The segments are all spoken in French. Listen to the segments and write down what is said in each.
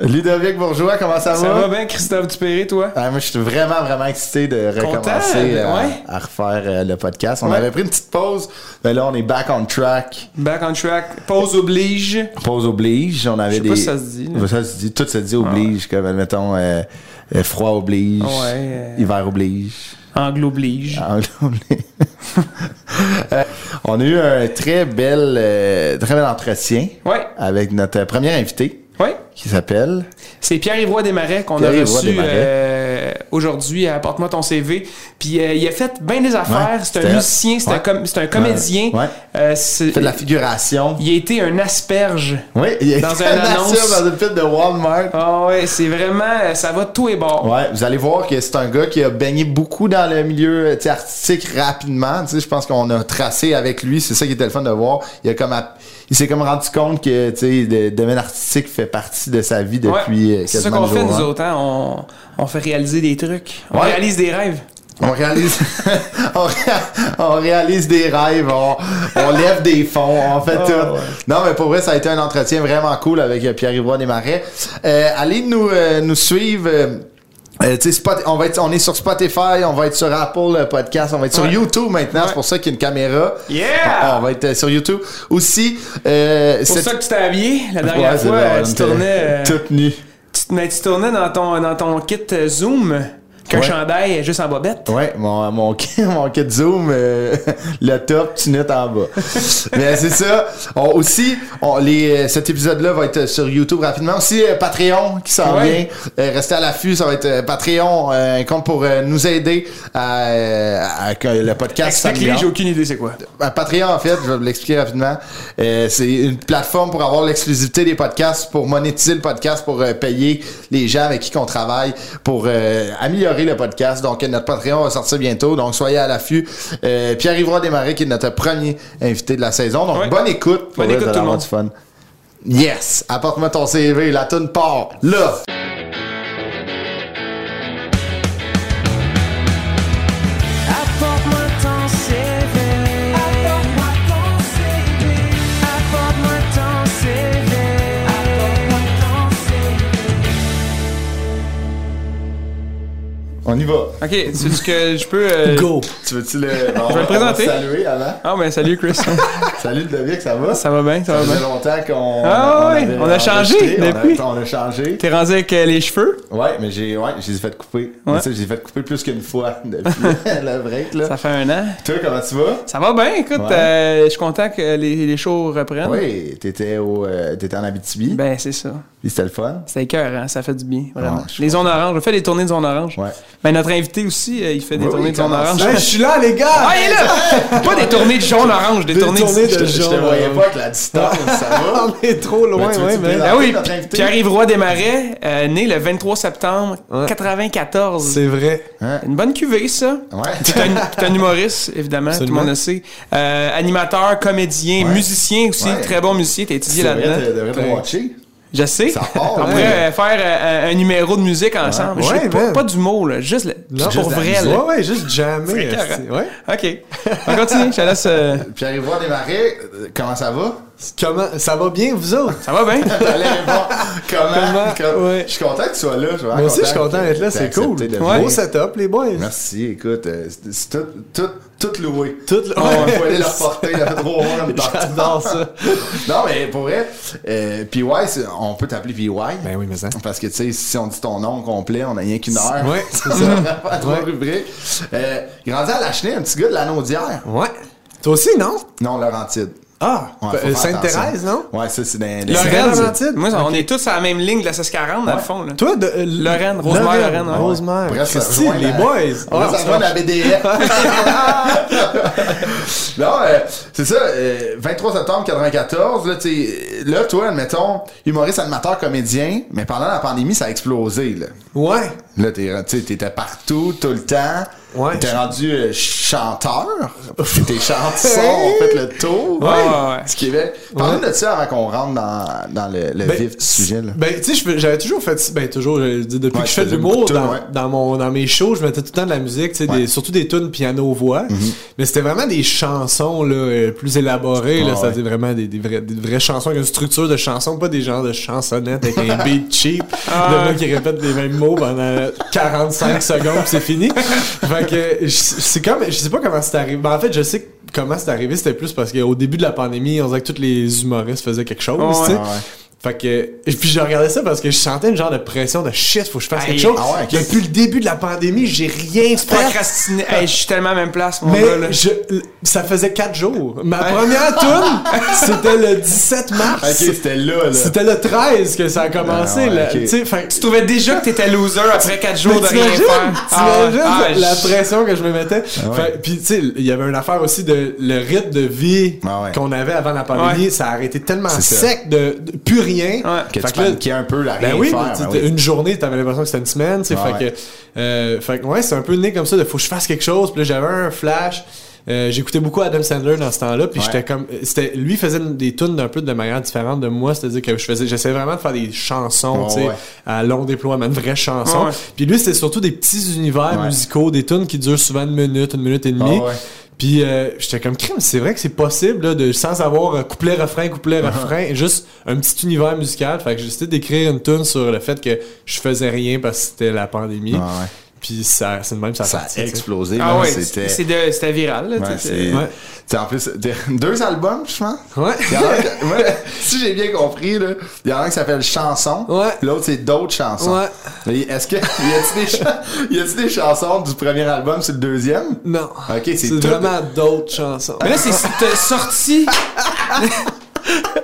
Ludovic Bourgeois, comment ça va? Ça va? bien, Christophe Dupéré, toi? Ah, moi, je suis vraiment, vraiment excité de recommencer Content, à, ouais. à refaire euh, le podcast. On Ouais. avait pris une petite pause, mais là, on est back on track. Back on track. Pause oblige. Pause oblige. On avait Je sais des. pas si ça se dit, là. Ça se dit. Tout se dit oblige. Comme, admettons, euh, euh, froid oblige. Ouais, euh, Hiver oblige. Anglo oblige. Anglais oblige. Euh, on a eu un très bel, euh, très bel entretien Ouais, avec notre premier invité ouais. qui s'appelle? C'est Pierre-Yvroy Desmarais qu'on a reçu euh, aujourd'hui à Apporte-moi ton CV. Puis euh, il a fait bien des affaires. Ouais, c'est un musicien, c'est ouais. un, com- c'est un comédien. Ouais. Euh, Il fait de la figuration. Il a été un asperge. Oui, il a Dans été un annonce dans une pub de Walmart. Ah ouais, c'est vraiment, ça va tout et bord. Ouais, vous allez voir que c'est un gars qui a baigné beaucoup dans le milieu artistique rapidement. Tu sais, je pense qu'on a tracé avec lui, c'est ça qui était le fun de voir. Il a comme app- il s'est comme rendu compte que tu sais, le domaine artistique fait partie de sa vie depuis Ouais. euh, C'est ça quasiment qu'on fait, nous autres. hein. On, on fait réaliser des trucs. On Ouais. réalise des rêves. On réalise, on, ré- on réalise des rêves, on, on lève des fonds, on fait Oh, tout. ouais. Non, mais pour vrai, ça a été un entretien vraiment cool avec euh, Pierre-Yvroy Desmarais. Euh, allez nous, euh, nous suivre. euh, euh, Spot- on, va être, on est sur Spotify, on va être sur Apple euh, Podcast, on va être sur Ouais. YouTube maintenant, Ouais. c'est pour ça qu'il y a une caméra. Yeah! On va être euh, sur YouTube. Aussi, euh, C'est pour cette- ça que tu t'es habillé la dernière Ouais, fois. vrai, tu tournais, euh, Toute nue. tu, mais tu tournais dans ton, dans ton kit euh, Zoom qu'un Ouais. chandail juste en bobette. Ouais, mon, mon, kit- mon kit Zoom, euh, le top, tu notes en bas. Mais c'est ça. On- aussi, on, les, euh, cet épisode-là va être sur YouTube rapidement. Aussi, euh, Patreon qui s'en Ouais. vient. Euh, restez à l'affût, ça va être euh, Patreon, euh, un compte pour euh, nous aider à, euh, à que le podcast Explique-les, j'ai aucune idée c'est quoi. Ben, Patreon, en fait, je vais vous l'expliquer rapidement. Euh, c'est une plateforme pour avoir l'exclusivité des podcasts, pour monétiser le podcast, pour euh, payer les gens avec qui qu'on travaille, pour euh, le podcast. Donc, notre Patreon va sortir bientôt. Donc, soyez à l'affût. Euh, Pierre-Yvroy Desmarais, qui est notre premier invité de la saison. Donc, Ouais. bonne écoute. Pour Bonne écoute, tout le monde. fun. Yes! Apporte-moi ton CV. La tune part. Là! On y va. Ok, c'est ce que je peux. euh, Go! Tu veux-tu le... on vais va- le présenter. on saluer avant? Ah ben salut Chris. Salut, Ludovic, ça va? ça va bien, ça Ça va bien. longtemps qu'on Ah ouais, avait on a changé on depuis. On a, changé. T'es rendu avec euh, les cheveux? Ouais, mais j'ai ouais, j'ai fait couper. Ouais. Mais ça, j'ai fait couper plus qu'une fois depuis le break là. Ça fait un an. Toi, comment tu vas? Ça va bien, écoute, Ouais. euh, je suis content que les, les shows reprennent. Oui, t'étais au euh, t'étais en Abitibi. Ben c'est ça. Puis c'était le fun. C'est cœur, hein? ça fait du bien, vraiment. Ouais, les zones oranges, on fait des tournées de zones oranges. Ouais. Ben notre invité aussi, euh, il fait des Oui, tournées oui, de zones oranges. Hey, je suis là, les gars! Ah, il est là! Pas des tournées de jaune orange, des, Des tournées, tournées Je de te, je te jaune. voyais pas avec la distance, ça va? On est trop loin, Mais ouais, te mais. présenter? Ah oui? Pierre-Yves Roy Desmarais, euh, né le 23 septembre Ouais. 94. C'est vrai. Une bonne cuvée, ça. Ouais. T'es un, humoriste, évidemment, tout le monde le sait. Euh, animateur, comédien, Ouais. musicien aussi, Ouais. très bon musicien, t'as étudié Tu devrais là-dedans. Je sais. Ça part, On pourrait euh, faire euh, un, un numéro de musique ensemble. Ouais, pas, du mot, là, juste, pour Juste la vrai. là. Ouais, ouais, juste esti, Ouais. OK. On continue, je te laisse. euh, Pierre-Yvroy Desmarais, euh, comment ça va? Comment? Ça va bien, vous autres? Ça va bien? Comment? Comment? Comme- Ouais. Je suis content que tu sois là. Je suis Moi aussi, je suis content d'être là, c'est cool. Ouais. Beau setup, les boys. Merci, écoute, euh, c'est- tout, tout, tout loué. Tout le- On faut aller leur porter, a de J'adore ça. Non, mais pour vrai, euh, PY, on peut t'appeler PY. Ben oui, mais ça. Parce que, tu sais, si on dit ton nom complet, on n'a rien qu'une heure. Ouais, c'est Ça va pas trop rubrique. Euh, grandi à Lachenay, un petit gars de la Naudière. Ouais. Toi aussi, non? Non, Laurentide. Ah, Ouais, euh, Sainte-Thérèse, non? Ouais, ça, c'est dans- Lorraine, moi, on est tous à la même ligne de la 1640, dans le fond. Là. Toi, de, euh, Lorraine, Rosemère, Lorraine, ouais. Rosemère. Bref, ça rejoint les la- boys. On va la BDF. non, euh, c'est ça, euh, 23 septembre 94, là, tu sais, là, toi, admettons, humoriste, animateur, comédien, mais pendant la pandémie, ça a explosé, là. Ouais. Là, t'es, tu sais, t'étais partout, tout le temps. Ouais. T'es rendu euh, chanteur? Tes chansons ont fait le tour. Ouais, ouais, ouais. Du Québec. Parlons de ça avant qu'on rentre dans, dans le, le Ben, vif du sujet, là. Ben, tu sais, j'avais toujours fait, ben, toujours, depuis Ouais, que je fais de l'humour, dans, ouais. dans, mon, dans mes shows, je mettais tout le temps de la musique, Ouais. Des- surtout des tunes piano-voix. Mais c'était vraiment des chansons, là, euh, plus élaborées, Ah, ouais. c'était vraiment des, des, vrais- des vraies chansons avec une structure de chansons, pas des genres de chansonnettes avec un beat cheap, de moi qui répète les mêmes mots pendant 45 secondes, pis c'est fini. Fait que, c'est comme, je sais pas comment c'est arrivé. Ben, en fait, je sais comment c'est arrivé, c'était plus parce qu'au début de la pandémie, on dirait que tous les humoristes faisaient quelque chose, Ouais. tu sais. Ouais. Fait que, et puis je regardais ça parce que je sentais une genre de pression de shit, faut que je fasse quelque chose. Ah ouais. Depuis le début de la pandémie, j'ai rien fait. Procrastiner. Hey, je suis tellement à même place, mon Mais gars. Là. je, ça faisait 4 jours. Ma première tune, c'était le 17 mars. Ok, c'était là, là. C'était le 13 que ça a commencé. Ah ouais, là. ok. Tu trouvais déjà que t'étais loser après 4 jours de rien faire. Ah, T'imagines ah, la je- pression que je me mettais? Fait- Puis, tu sais, il y avait une affaire aussi de le rythme de vie Ah qu'on avait avant la pandémie. Ça a arrêté tellement ça. sec de, de plus rien. Ouais. Que tu paniquais un peu la rien Ben oui, faire. tu- ben oui. une journée, t'avais l'impression que c'était une semaine. Ouais, que, euh, fait que, ouais, c'est un peu né comme ça de faut que je fasse quelque chose. Puis là, j'avais un flash. Euh, J'écoutais beaucoup Adam Sandler dans ce temps-là, puis Ouais. j'étais comme, c'était, lui faisait des tunes d'un peu de manière différente de moi, c'est-à-dire que je faisais, j'essayais vraiment de faire des chansons, tu sais, ouais. à long déploiement, de vraies chansons. Ouais. Puis lui, c'était surtout des petits univers musicaux, des tunes qui durent souvent une minute, une minute et demie. Ah. Puis euh, j'étais comme crime, c'est vrai que c'est possible là, de sans avoir euh, couplet refrain couplet Uh-huh. refrain, juste un petit univers musical. Fait que j'ai décidé d'écrire une tune sur le fait que je faisais rien parce que c'était la pandémie. Ah ouais. Puis ça c'est de même ça, a explosé. Ah ouais, c'était. c'était viral. Là, Ouais, tu sais, c'est. Ouais. En plus, de- deux albums, je pense. Ouais. Que- moi, si j'ai bien compris, là, il y en a un qui s'appelle Chanson. Ouais. L'autre, c'est d'autres chansons. Ouais. Mais Est-ce que, y a-t-il des, cha- y a-t-il des chansons du premier album sur le deuxième? Non. Ok, c'est c'est tout- vraiment d'autres chansons. Mais là, c'est sorti.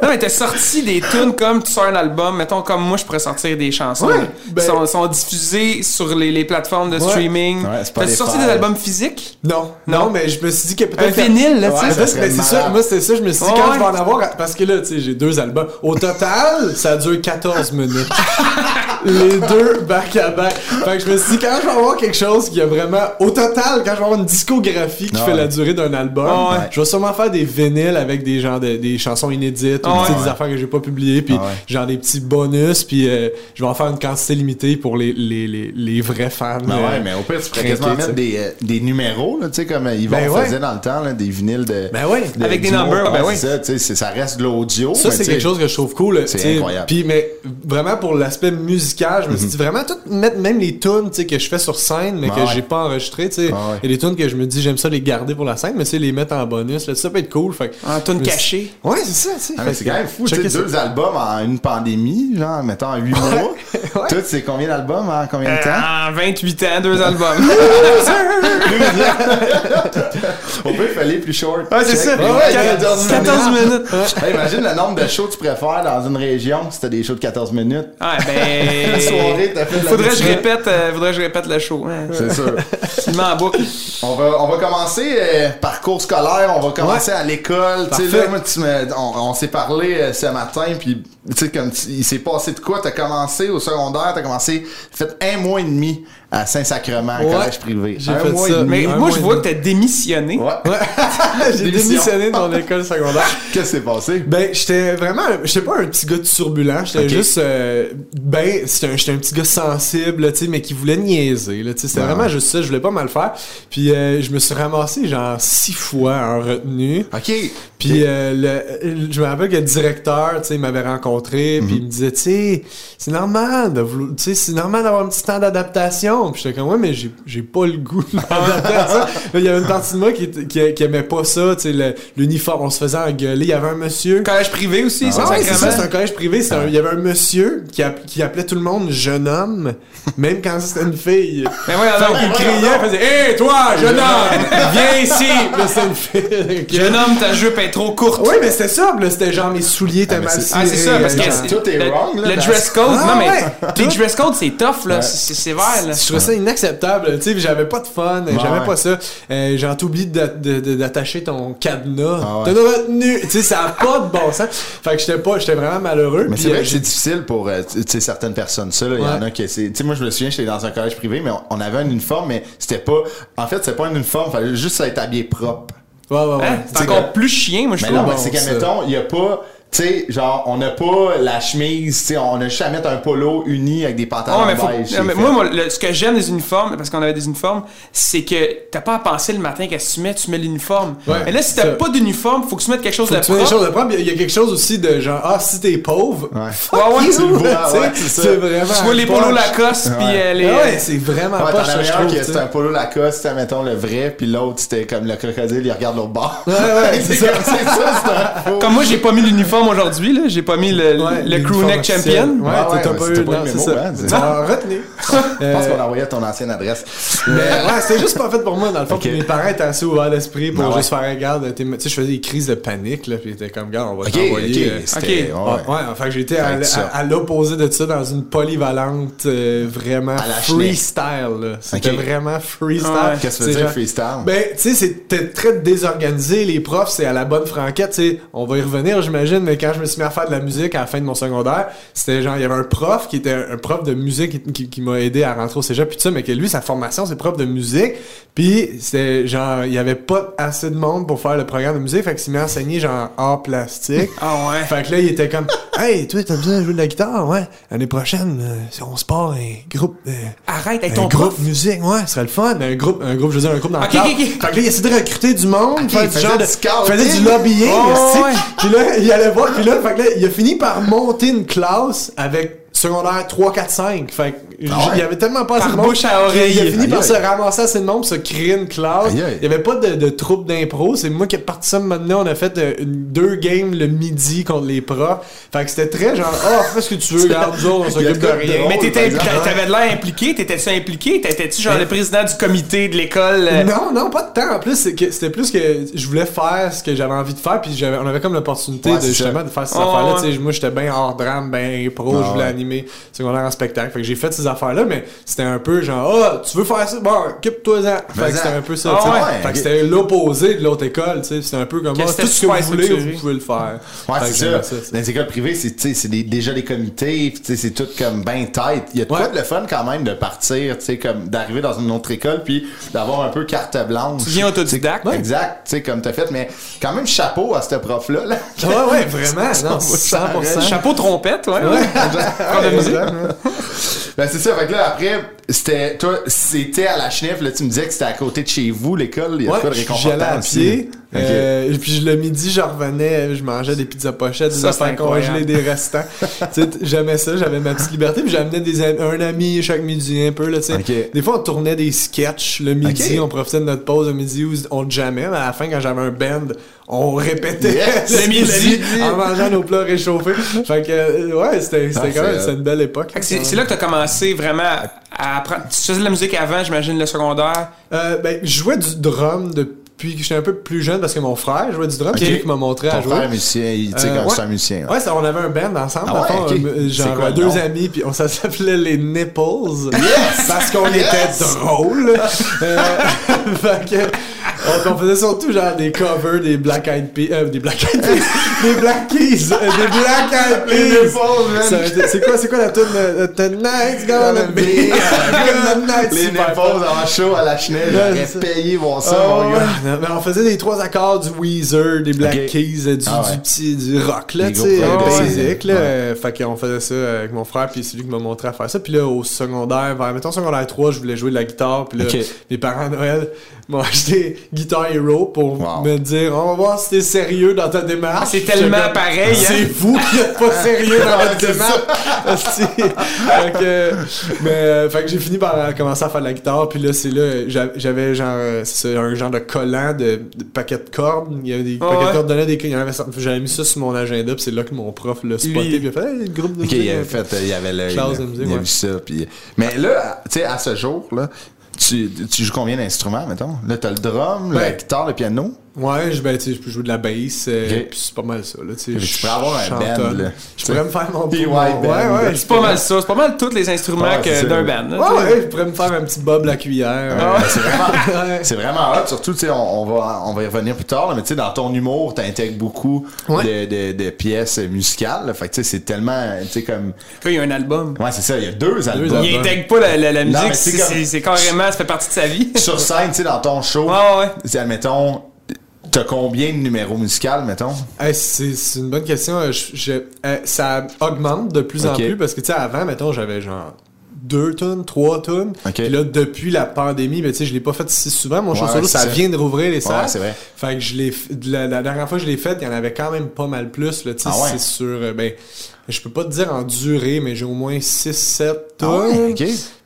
Non, mais t'as sorti des tunes comme tu sors un album. Mettons, comme moi, je pourrais sortir des chansons. Ouais, ben- sont, sont diffusées sur les, les plateformes de Ouais. streaming. Ouais, c'est pas T'as sorti des albums physiques? Non, non, Non. mais je me suis dit que Un peut-être que- vinyle, là, tu Ouais, sais. c'est ça, moi c'était ça, je me suis dit quand ouais. je vais en avoir, parce que là, tu sais, j'ai deux albums. Au total, ça dure 14 minutes. Les deux back à back. Fait que je me suis dit quand je vais avoir quelque chose qui a vraiment, au total, quand je vais avoir une discographie qui fait ouais. la durée d'un album, ouais. je vais sûrement faire des vinyles avec des gens de- des chansons inédites, Ah ouais. des affaires que j'ai pas publiées, puis Ah ouais. genre des petits bonus, puis euh, je vais en faire une quantité limitée pour les, les, les, les vrais fans. Euh, ouais, mais au pire, tu pourrais quasiment mettre des, euh, des numéros, là, tu sais, comme euh, Yvon Ben ouais. faisait dans le temps, là, des vinyles de. Ben ouais. de- Avec des numbers, ben Ouais, ça, reste de l'audio. Ça, c'est quelque chose que je trouve cool. C'est incroyable. Puis, mais vraiment pour l'aspect musical, je me suis dit vraiment tout mettre même les tunes tu sais, que je fais sur scène, mais Ah que j'ai pas enregistré. tu sais. Ah ouais. Il y a des tunes que je me dis j'aime ça les garder pour la scène, mais tu sais, les mettre en bonus, là, ça peut être cool. Fait, En tune cachée. Ouais, c'est ça. tu sais. Ah, c'est quand même fou, tu sais, ça. deux albums en une pandémie, genre, mettons, en huit mois. Ouais. Tout, c'est combien d'albums en combien de temps? En 28 ans, deux albums. Au pire, il fallait plus short. Ouais, c'est ça. Ouais, ouais, 14 14 minutes. Hey, imagine le nombre de shows que tu pourrais faire dans une région si t'as des shows de 14 minutes. Ouais, ben. Une soirée, t'as fait de la Faudrait que je répète, euh, faudrait que je répète le show. hein. C'est sûr. Il met en boucle. On va, on va commencer euh, parcours scolaire, on va commencer à l'école. Tu sais, là, moi, tu me- on, on s'est parlé euh, ce matin, puis tu sais, comme il s'est passé de quoi? T'as commencé au secondaire, t'as commencé, fait un mois et demi à Saint-Sacrement, Ouais. collège privé. J'ai fait mois ça. Mais moi, je vois que t'as démissionné. Ouais. J'ai Démission. démissionné de mon école secondaire. Qu'est-ce qui s'est passé? Ben, j'étais vraiment, j'étais pas un petit gars turbulent, j'étais juste, euh, ben, c'était un- j'étais un petit gars sensible, tu sais, mais qui voulait niaiser, tu sais, c'était Ouais, vraiment juste ça, je voulais pas mal faire. Puis euh, je me suis ramassé genre six fois en retenue. OK. Puis euh, le, je me rappelle que le directeur, tu sais, il m'avait rencontré rencontré, puis il me disait, tu sais, c'est normal de vouloir- tu sais, c'est normal d'avoir un petit temps d'adaptation. Puis j'étais comme, ouais, mais j'ai, j'ai pas le goût de ça. Il y avait une partie de moi qui, qui, qui aimait pas ça, tu sais, le- l'uniforme, on se faisait engueuler. Il y avait un monsieur. Collège privé aussi, ça, Ah ouais, c'est ça, sacrément. c'est un collège privé. c'est un- Il y avait un monsieur qui, qui appelait tout le monde jeune homme, même quand c'était une fille. Mais ouais, alors, qu'il criait, il faisait Hé, toi, jeune homme, viens ici! C'est une fille. jeune homme, ta jupe est trop courte. Oui, mais c'était ça. c'était genre mes souliers étaient Ah, mais mal c'est- Ah, c'est ça, parce que tout est le, wrong, là, le dress code, Ah, non mais les dress code c'est tough là, c'est c'est sévère là. Je trouvais ça inacceptable, tu sais, j'avais pas de fun, ouais. pas ça. Euh, j'ai oublié d'attacher ton cadenas. Ah ouais. T'as une retenue, tu sais, ça a pas de bon sens. Fait que j'étais pas, j'étais vraiment malheureux. Mais c'est vrai euh, que c'est difficile pour euh, tu sais, certaines personnes. Ça, là, il y en a qui. c'est- Tu sais, moi, je me souviens, j'étais dans un collège privé, mais on, on avait un uniforme, mais c'était pas. En fait, c'était pas un uniforme, fallait juste être habillé propre. Ouais, ouais, ouais. Hein? C'est encore que- plus chien, moi je Mais trouve. non, mais c'est ça. qu'admettons, il y a pas. Tu sais, genre, on n'a pas la chemise, tu sais, on a juste à mettre un polo uni avec des pantalons Ouais, mais faut- beige. non, c'est mais fait. moi, moi, le- ce que j'aime des uniformes, parce qu'on avait des uniformes, c'est que t'as pas à penser le matin qu'est-ce que tu mets, tu mets l'uniforme. Ouais, mais là, si t'as pas d'uniforme, faut que tu mettes quelque chose Faut de que tu propre. choses de propre. Il y a- il y a quelque chose aussi de genre, ah, si t'es pauvre, Ouais. fuck Ouais, ouais, you, tu le vois, tu sais, ouais, c'est ça. c'est vraiment. Tu vois les polos Lacoste, puis euh, les. Ah ouais, c'est vraiment Ouais, pas je un polo Lacoste, mettons, le vrai, puis l'autre, c'était comme le crocodile, il regarde l'autre bord. Ouais, ouais, c'est, c'est ça. c'est ça, c'est. Comme moi, j'ai pas mis l'uniforme aujourd'hui, là. J'ai pas mis le, Ouais, le crewneck officiel. champion. Ouais, Ah t'as- ouais, t'as mais pas eu, pas non, c'est mémo, ça. hein, as retenu. Je pense qu'on envoyait ton ancienne adresse. Mais ouais, c'était juste pas fait pour moi, dans le fond. Ok. Puis mes parents étaient assez ouverts d'esprit pour Ah ouais. juste faire, regarde, tu sais, je faisais des crises de panique, là, puis ils étaient comme, gars, on va t'envoyer. ok. euh, C'était, ok. ouais. Ouais, ouais, enfin que j'étais à, l'opposé de ça dans une polyvalente euh, vraiment À la Schneck. freestyle. là. C'était vraiment freestyle. Ouais. Qu'est-ce que C'est tu veux dire, genre- freestyle? Ben, tu sais, c'était très désorganisé. Les profs, c'est à la bonne franquette. Tu sais, on va y revenir, j'imagine, mais quand je me suis mis à faire de la musique à la fin de mon secondaire, c'était genre, il y avait un prof qui était un prof de musique qui, qui- qui m'a aidé à rentrer au cégep, puis tout ça, mais que lui, sa formation, prof de musique. Puis, c'était genre, il y avait pas assez de monde pour faire le programme de musique, fait qu'il s'est mis à enseigner genre art plastique. Ah ouais. Fait que là, il était comme Hey, toi, t'as besoin de jouer de la guitare, ouais. L'année prochaine, euh, si on se part un groupe. euh, Arrête avec un ton groupe prof. musique, ouais, ce serait le fun. Un groupe, un groupe, je veux dire, un groupe dans. Fait que là, il essayait de recruter du monde, Ok, faire il du faisait genre de, du scouting. faisait du lobbying, Oh, ouais. Puis là, il allait voir, puis là, fait que là, il a fini par monter une classe avec secondaire 3, 4, 5. Fait que j- Ah ouais? Il y avait tellement pas assez de monde. bouche à oreille. Il a fini par Aïe, se ramasser assez de monde, pour se créer une classe. Aïe, aïe. Il y avait pas de, de troupe d'impro. C'est moi qui ai parti ça maintenant. On a fait euh, une- deux games le midi contre les profs. Fait que c'était très genre, ah, fais ce que tu veux, regarde, nous on s'occupe de rien. Mais t'étais, t'avais de l'air impliqué, t'étais-tu impliqué? T'étais-tu genre le président du comité de l'école? Non, non, pas de temps. En plus, c'était plus que je voulais faire ce que j'avais envie de faire, puis j'avais, on avait comme l'opportunité de justement de faire ces Oh, affaires-là. moi, j'étais bien hors drame, bien impro, Ah, je voulais animer secondaire en spectacle. Fait que j'ai fait ces affaires-là, mais c'était un peu genre, ah, tu veux faire ça? Bon, occupe-toi-en. Fait que c'était un peu ça. Ah, ouais. Fait que c'était l'opposé de l'autre école, tu sais. C'était un peu comme, ah, tout ce que vous voulez, structuré. vous pouvez le faire. Ouais, c'est ça. Dans les écoles privées, c'est, tu sais, c'est déjà des comités, tu sais, c'est tout comme ben tight. Il y a de quoi Ouais. de le fun quand même de partir, tu sais, comme d'arriver dans une autre école, puis d'avoir un peu carte blanche. Tu viens autodidacte. C'est- Exact, tu sais, comme t'as fait, mais quand même chapeau à ce prof-là. Là. Ouais, ouais, vraiment. Non, Ça 100%. Chapeau trompette, ouais. ouais. Ouais, ouais. ben c'est ça, fait que là après, c'était toi, c'était à la Chenef, là tu me disais que c'était à côté de chez vous, l'école, il y a de quoi de Ouais, réconfortant à pied. Ok. Euh, et puis le midi, je revenais, je mangeais des pizzas pochettes, des affaires congelées, des restants. tu j'aimais ça, j'avais ma petite liberté. Puis j'amenais des am- un ami chaque midi un peu là, tu sais. Ok. Des fois, on tournait des sketchs le midi, on profitait de notre pause le midi où on jammait. Mais à la fin, quand j'avais un band, on répétait Yes, le midi. en mangeant nos plats réchauffés. Fait que euh, ouais, c'était c'était Ah, quand même une belle époque. Fait que C'est là que t'as commencé vraiment à, à apprendre. Tu faisais de la musique avant, j'imagine, le secondaire? Euh, ben, je jouais du drum depuis que j'étais un peu plus jeune parce que mon frère jouait du drum. C'est lui qui m'a montré à Ton jouer. frère musicien, il- tu sais, Euh, ouais. un musicien. ouais. Ouais, ça, on avait un band ensemble. Ah ouais, euh, genre quoi le deux amis, puis on ça s'appelait les Nipples. Yes! Parce qu'on Yes! était drôles. Euh, fait que, on, on faisait surtout genre des covers des Black Eyed Peas, euh, des Black Eyed Peas, des Black Keys, euh, des Black Eyed Peas. C'est quoi, c'est quoi la tune de Tonight's gonna be? A good night? Les Nipples en show à la Ouais, j'aurais payé voir ça, Ah, mon gars. Non, mais on faisait des trois accords du Weezer, des Black Ok. Keys, du, Ah ouais. du petit du rock là, Des tu sais, euh, basic là. Ouais. Fait qu'on faisait ça avec mon frère puis c'est lui qui m'a montré à faire ça. Puis là au secondaire, vers mettons secondaire 3, je voulais jouer de la guitare puis là mes parents à Noël m'ont acheté Guitar Hero pour Wow. me dire on va voir si t'es sérieux dans ta démarche. Ah, c'est tellement comme, pareil, hein. C'est vous qui êtes pas sérieux dans votre démarche. Fait que, mais euh, fait que j'ai fini par euh, commencer à faire de la guitare puis là c'est là j'a- j'avais genre euh, un genre de collant de, de paquets de cordes. Il y avait des Ah paquets ouais. de cordes donnaient des j'avais mis ça sur mon agenda puis c'est là que mon prof l'a spoté puis il a fait hey, le groupe de Ok, musique, il avait euh, fait, il y avait le, il, de musique, il a vu ça. Puis, mais là, tu sais, à ce jour, là, tu, tu joues combien d'instruments, mettons? Là, t'as le drum, la Ben, guitare, le piano? Ouais, je, ben, tu sais, je peux jouer de la bass, euh, puis c'est pas mal ça. Là, tu sais, Mais tu je pourrais avoir un chantonne. band, là. Je pourrais me faire mon white Ouais, band. ouais. C'est pas mal ça. C'est pas mal tous les instruments Ouais, d'un band. là, Ouais, ouais, je pourrais me faire un petit bob la cuillère. Ah ouais. C'est vraiment, Ouais. c'est vraiment hot. Surtout, tu sais, on, on va, on va y revenir plus tard, là, mais tu sais, dans ton humour, t'intègres beaucoup Ouais. de, de, de pièces musicales. là. Fait que, tu sais, c'est tellement, tu sais, comme. Là, il y a un album. Ouais, c'est ça, il y a deux albums. Il intègre pas la, la, la Non, musique, mais c'est carrément, ça fait partie de sa vie. Sur scène, tu sais, dans ton show, Ouais, ouais. tu sais, admettons, t'as combien de numéros musicaux, mettons? Hey, c'est c'est une bonne question. Euh, je- je- euh, ça augmente de plus en plus parce que, tu sais, avant, mettons, j'avais genre deux tonnes, trois tonnes. Puis là, depuis la pandémie, ben, tu sais, je l'ai pas fait si souvent. Mon show Ouais, solo, c'est ça, vient de rouvrir les salles. Ouais, c'est vrai. Fait que je l'ai la, la dernière fois que je l'ai fait, il y en avait quand même pas mal plus. Là, tu sais, Ah ouais? C'est sur. euh, ben, je peux pas te dire en durée, mais j'ai au moins 6-7 Ah tonnes.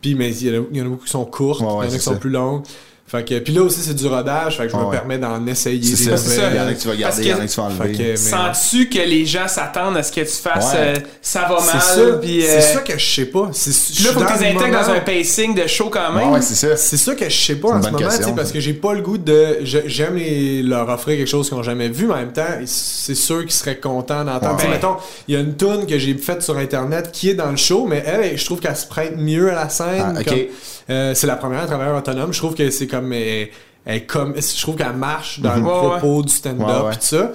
Puis, mais il y, en a, il y en a beaucoup qui sont courtes, il y en a qui sont ça. plus longues. Fait que, puis là aussi, c'est du rodage, fait que je Ouais, me ouais. permets d'en essayer C'est ça, c'est ça. Il y en a que tu vas garder, il y en a que- tu vas Fait enlever. que, mais- Sens-tu que les gens s'attendent à ce que tu fasses Ouais. euh, ça va C'est mal, ça, puis c'est euh, ça que je sais pas. Là, faut que tu les intègres dans un pacing de show quand même. Ouais, ouais, c'est ça. C'est ça que je sais pas C'est en ce moment, question, tu sais, parce ça. que j'ai pas le goût de. je- J'aime les- leur offrir quelque chose qu'ils ont jamais vu, mais en même temps, c'est sûr qu'ils seraient contents d'entendre. Ouais. Tu sais, Mettons, il y a une tune que j'ai faite sur internet qui est dans le show, mais elle, je trouve qu'elle se prête mieux à la scène. Ah, ok. comme- euh, c'est la première travailleur autonome. Je trouve que c'est comme. elle- comme je trouve qu'elle marche dans le Ouais, propos du stand-up pis tout ça.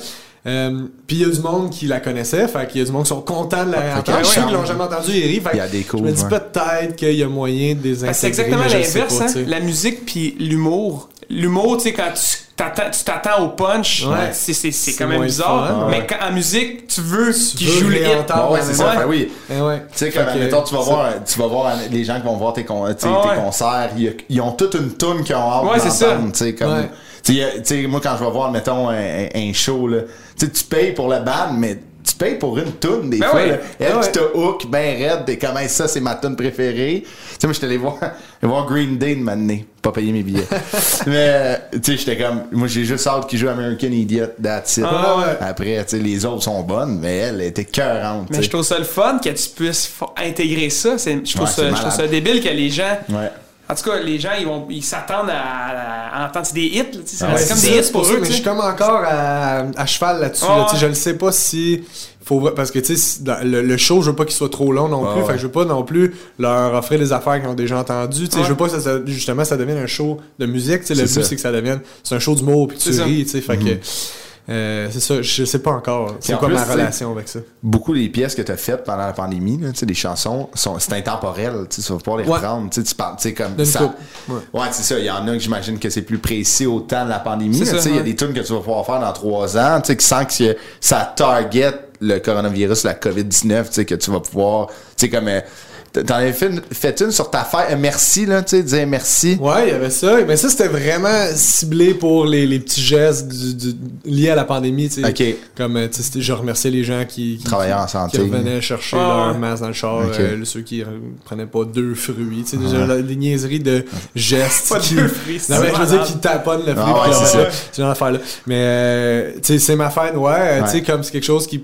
Euh, puis il y a du monde qui la connaissait, fait qu'il y a du monde qui sont contents de la réentendre. qu'elle Je sais qu'ils chante. l'ont jamais entendu. Fait Il y a des je cours, me dis ouais. peut-être qu'il y a moyen de les c'est exactement je l'inverse, hein. La musique puis l'humour. L'humour, tu sais, quand tu t'attends, tu t'attends au punch, Ouais. c'est, c'est, c'est C'est quand même bizarre. fun, mais ouais. quand, en musique, tu veux qu'ils jouent le hit. réentendre. Bon, ouais, c'est ça. Ouais. Ben oui. Eh ouais. Tu sais, comme, admettons, tu vas voir, tu vas voir les gens qui vont voir tes, Ah concerts, ils, ils ont toute une toune qu'ils ont hâte Ouais, c'est ça. d'entendre, tu sais, comme, Ouais. tu sais, moi, quand je vais voir, mettons, un, show, là, sais, tu payes pour la band, mais tu payes pour une toune, des Ben fois, là. Elle Ben qui te hook ben raide, t'es comme, ça, c'est ma tune préférée. Tu sais, moi, j'étais allé voir, allé voir Green Day de m'amener, pas payer mes billets. mais, tu sais, j'étais comme, moi, j'ai juste hâte qu'ils jouent American Idiot, that's it. Ah ouais. Après, tu sais, les autres sont bonnes, mais elle était cœurante, Mais je trouve ça le fun que tu puisses intégrer ça. C'est- Je trouve, Ouais, ça, ça débile que les gens. Ouais. En tout cas, les gens, ils vont ils s'attendent à, à entendre. C'est des hits, là, tu sais, c'est Ah ouais, comme des hits pour ça, eux. mais je suis comme encore à, à cheval là-dessus. Ah là, tu sais, ouais. je ne sais pas si. Faut, parce que le, le show, je veux pas qu'il soit trop long non Ah plus. ouais. Fait que je veux pas non plus leur offrir des affaires qu'ils ont déjà entendues. Tu sais, Ouais. Je veux pas que ça, ça- justement ça devienne un show de musique. tu sais, Le but, c'est que ça devienne. C'est un show d'humour puis tu ris. tu sais, Fait que. Euh, c'est ça, je sais pas encore. C'est quoi plus, ma relation avec ça? beaucoup des pièces que tu as faites pendant la pandémie, là, tu sais, les chansons, sont, c'est intemporel. Tu vas pouvoir les Ouais. reprendre. Tu sais, tu parles, tu sais, comme ça. ouais. Ouais, c'est ça. Il y en a que j'imagine que c'est plus précis au temps de la pandémie. Il y a des tunes que tu vas pouvoir faire dans trois ans, tu sais, qui sans que ça target le coronavirus, la COVID-19, tu sais, que tu vas pouvoir, tu sais, comme, euh, t'en avais fait, une- fait une sur ta fête, euh, merci, là, tu sais, dire merci. Ouais, il y avait ça. Mais ça, c'était vraiment ciblé pour les, les petits gestes du- du- liés à la pandémie. tu sais. Ok. Comme, euh, tu sais, je remerciais les gens qui, qui, en qui- santé. qui revenaient chercher Ah, leur ouais. masse dans le char. Euh, ceux qui prenaient pas deux fruits. Tu sais, déjà, la- des niaiseries de gestes. Pas qui- deux fruits, c'est Non, mais je veux dire qu'ils taponnent le fruit. Ah, ouais, leur- c'est ça. ce genre d'affaires-là. Mais, euh, tu sais, c'est ma fête, ouais. euh, Tu sais, Ouais. comme c'est quelque chose qui.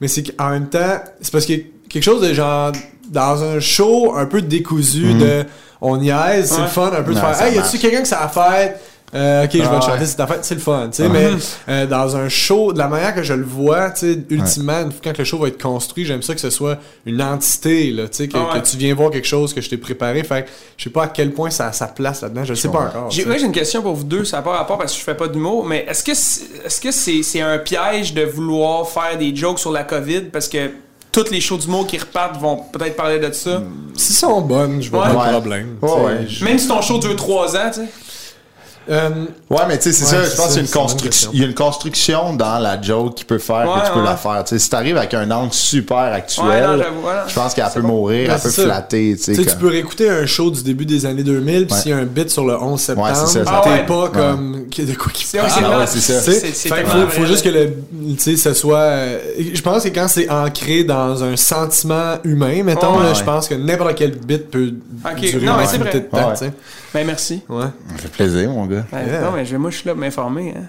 Mais c'est qu'en même temps, c'est parce que quelque chose de genre. Dans un show un peu décousu de. On niaise, c'est Ouais. le fun un peu de faire. Hey, y a-tu quelqu'un que ça a fait? Euh, ok, je vais Ah, te chanter, ouais. c'est ta fête, c'est le fun, tu sais, mais euh, dans un show, de la manière que je le vois, tu sais, ultimement, une fois- quand le show va être construit, j'aime ça que ce soit une entité, là, tu sais, que, Ah ouais. que tu viens voir quelque chose que je t'ai préparé, fait que je sais pas à quel point ça a sa place là-dedans, je le sais pas encore. J'ai ouais, une question pour vous deux, ça n'a pas rapport parce que je fais pas d'humour, mais est-ce que c'est est-ce que c'est c'est un piège de vouloir faire des jokes sur la COVID parce que toutes les shows d'humour qui repartent vont peut-être parler de ça? Si sont bonnes, je vois Ouais. pas de problème. Ouais, ouais. Même si ton show dure 3 ans, tu sais. Euh, Ouais, mais tu sais, c'est Ouais, ça. Je pense qu'il y a une construction. question. Il y a une construction dans la joke qui peut faire Ouais, que tu peux ouais. la faire. Tu sais, si t'arrives avec un angle super actuel, je pense qu'elle peut bon. mourir, Ouais, elle peut ça. flatter. Tu sais, Tu peux réécouter un show du début des années 2000, puis s'il y a un bit sur le 11 septembre, t'es Ah ouais. pas comme de quoi Ah c'est fait qu'il tellement faut, juste que là. le, tu sais, ce soit. euh, je pense que quand c'est ancré dans un sentiment humain, mettons, je pense que n'importe quel bit peut durer non, Ben, merci. Ouais. Ça fait plaisir, mon gars. Yeah. Non, mais je, moi, je suis là pour m'informer. Hein.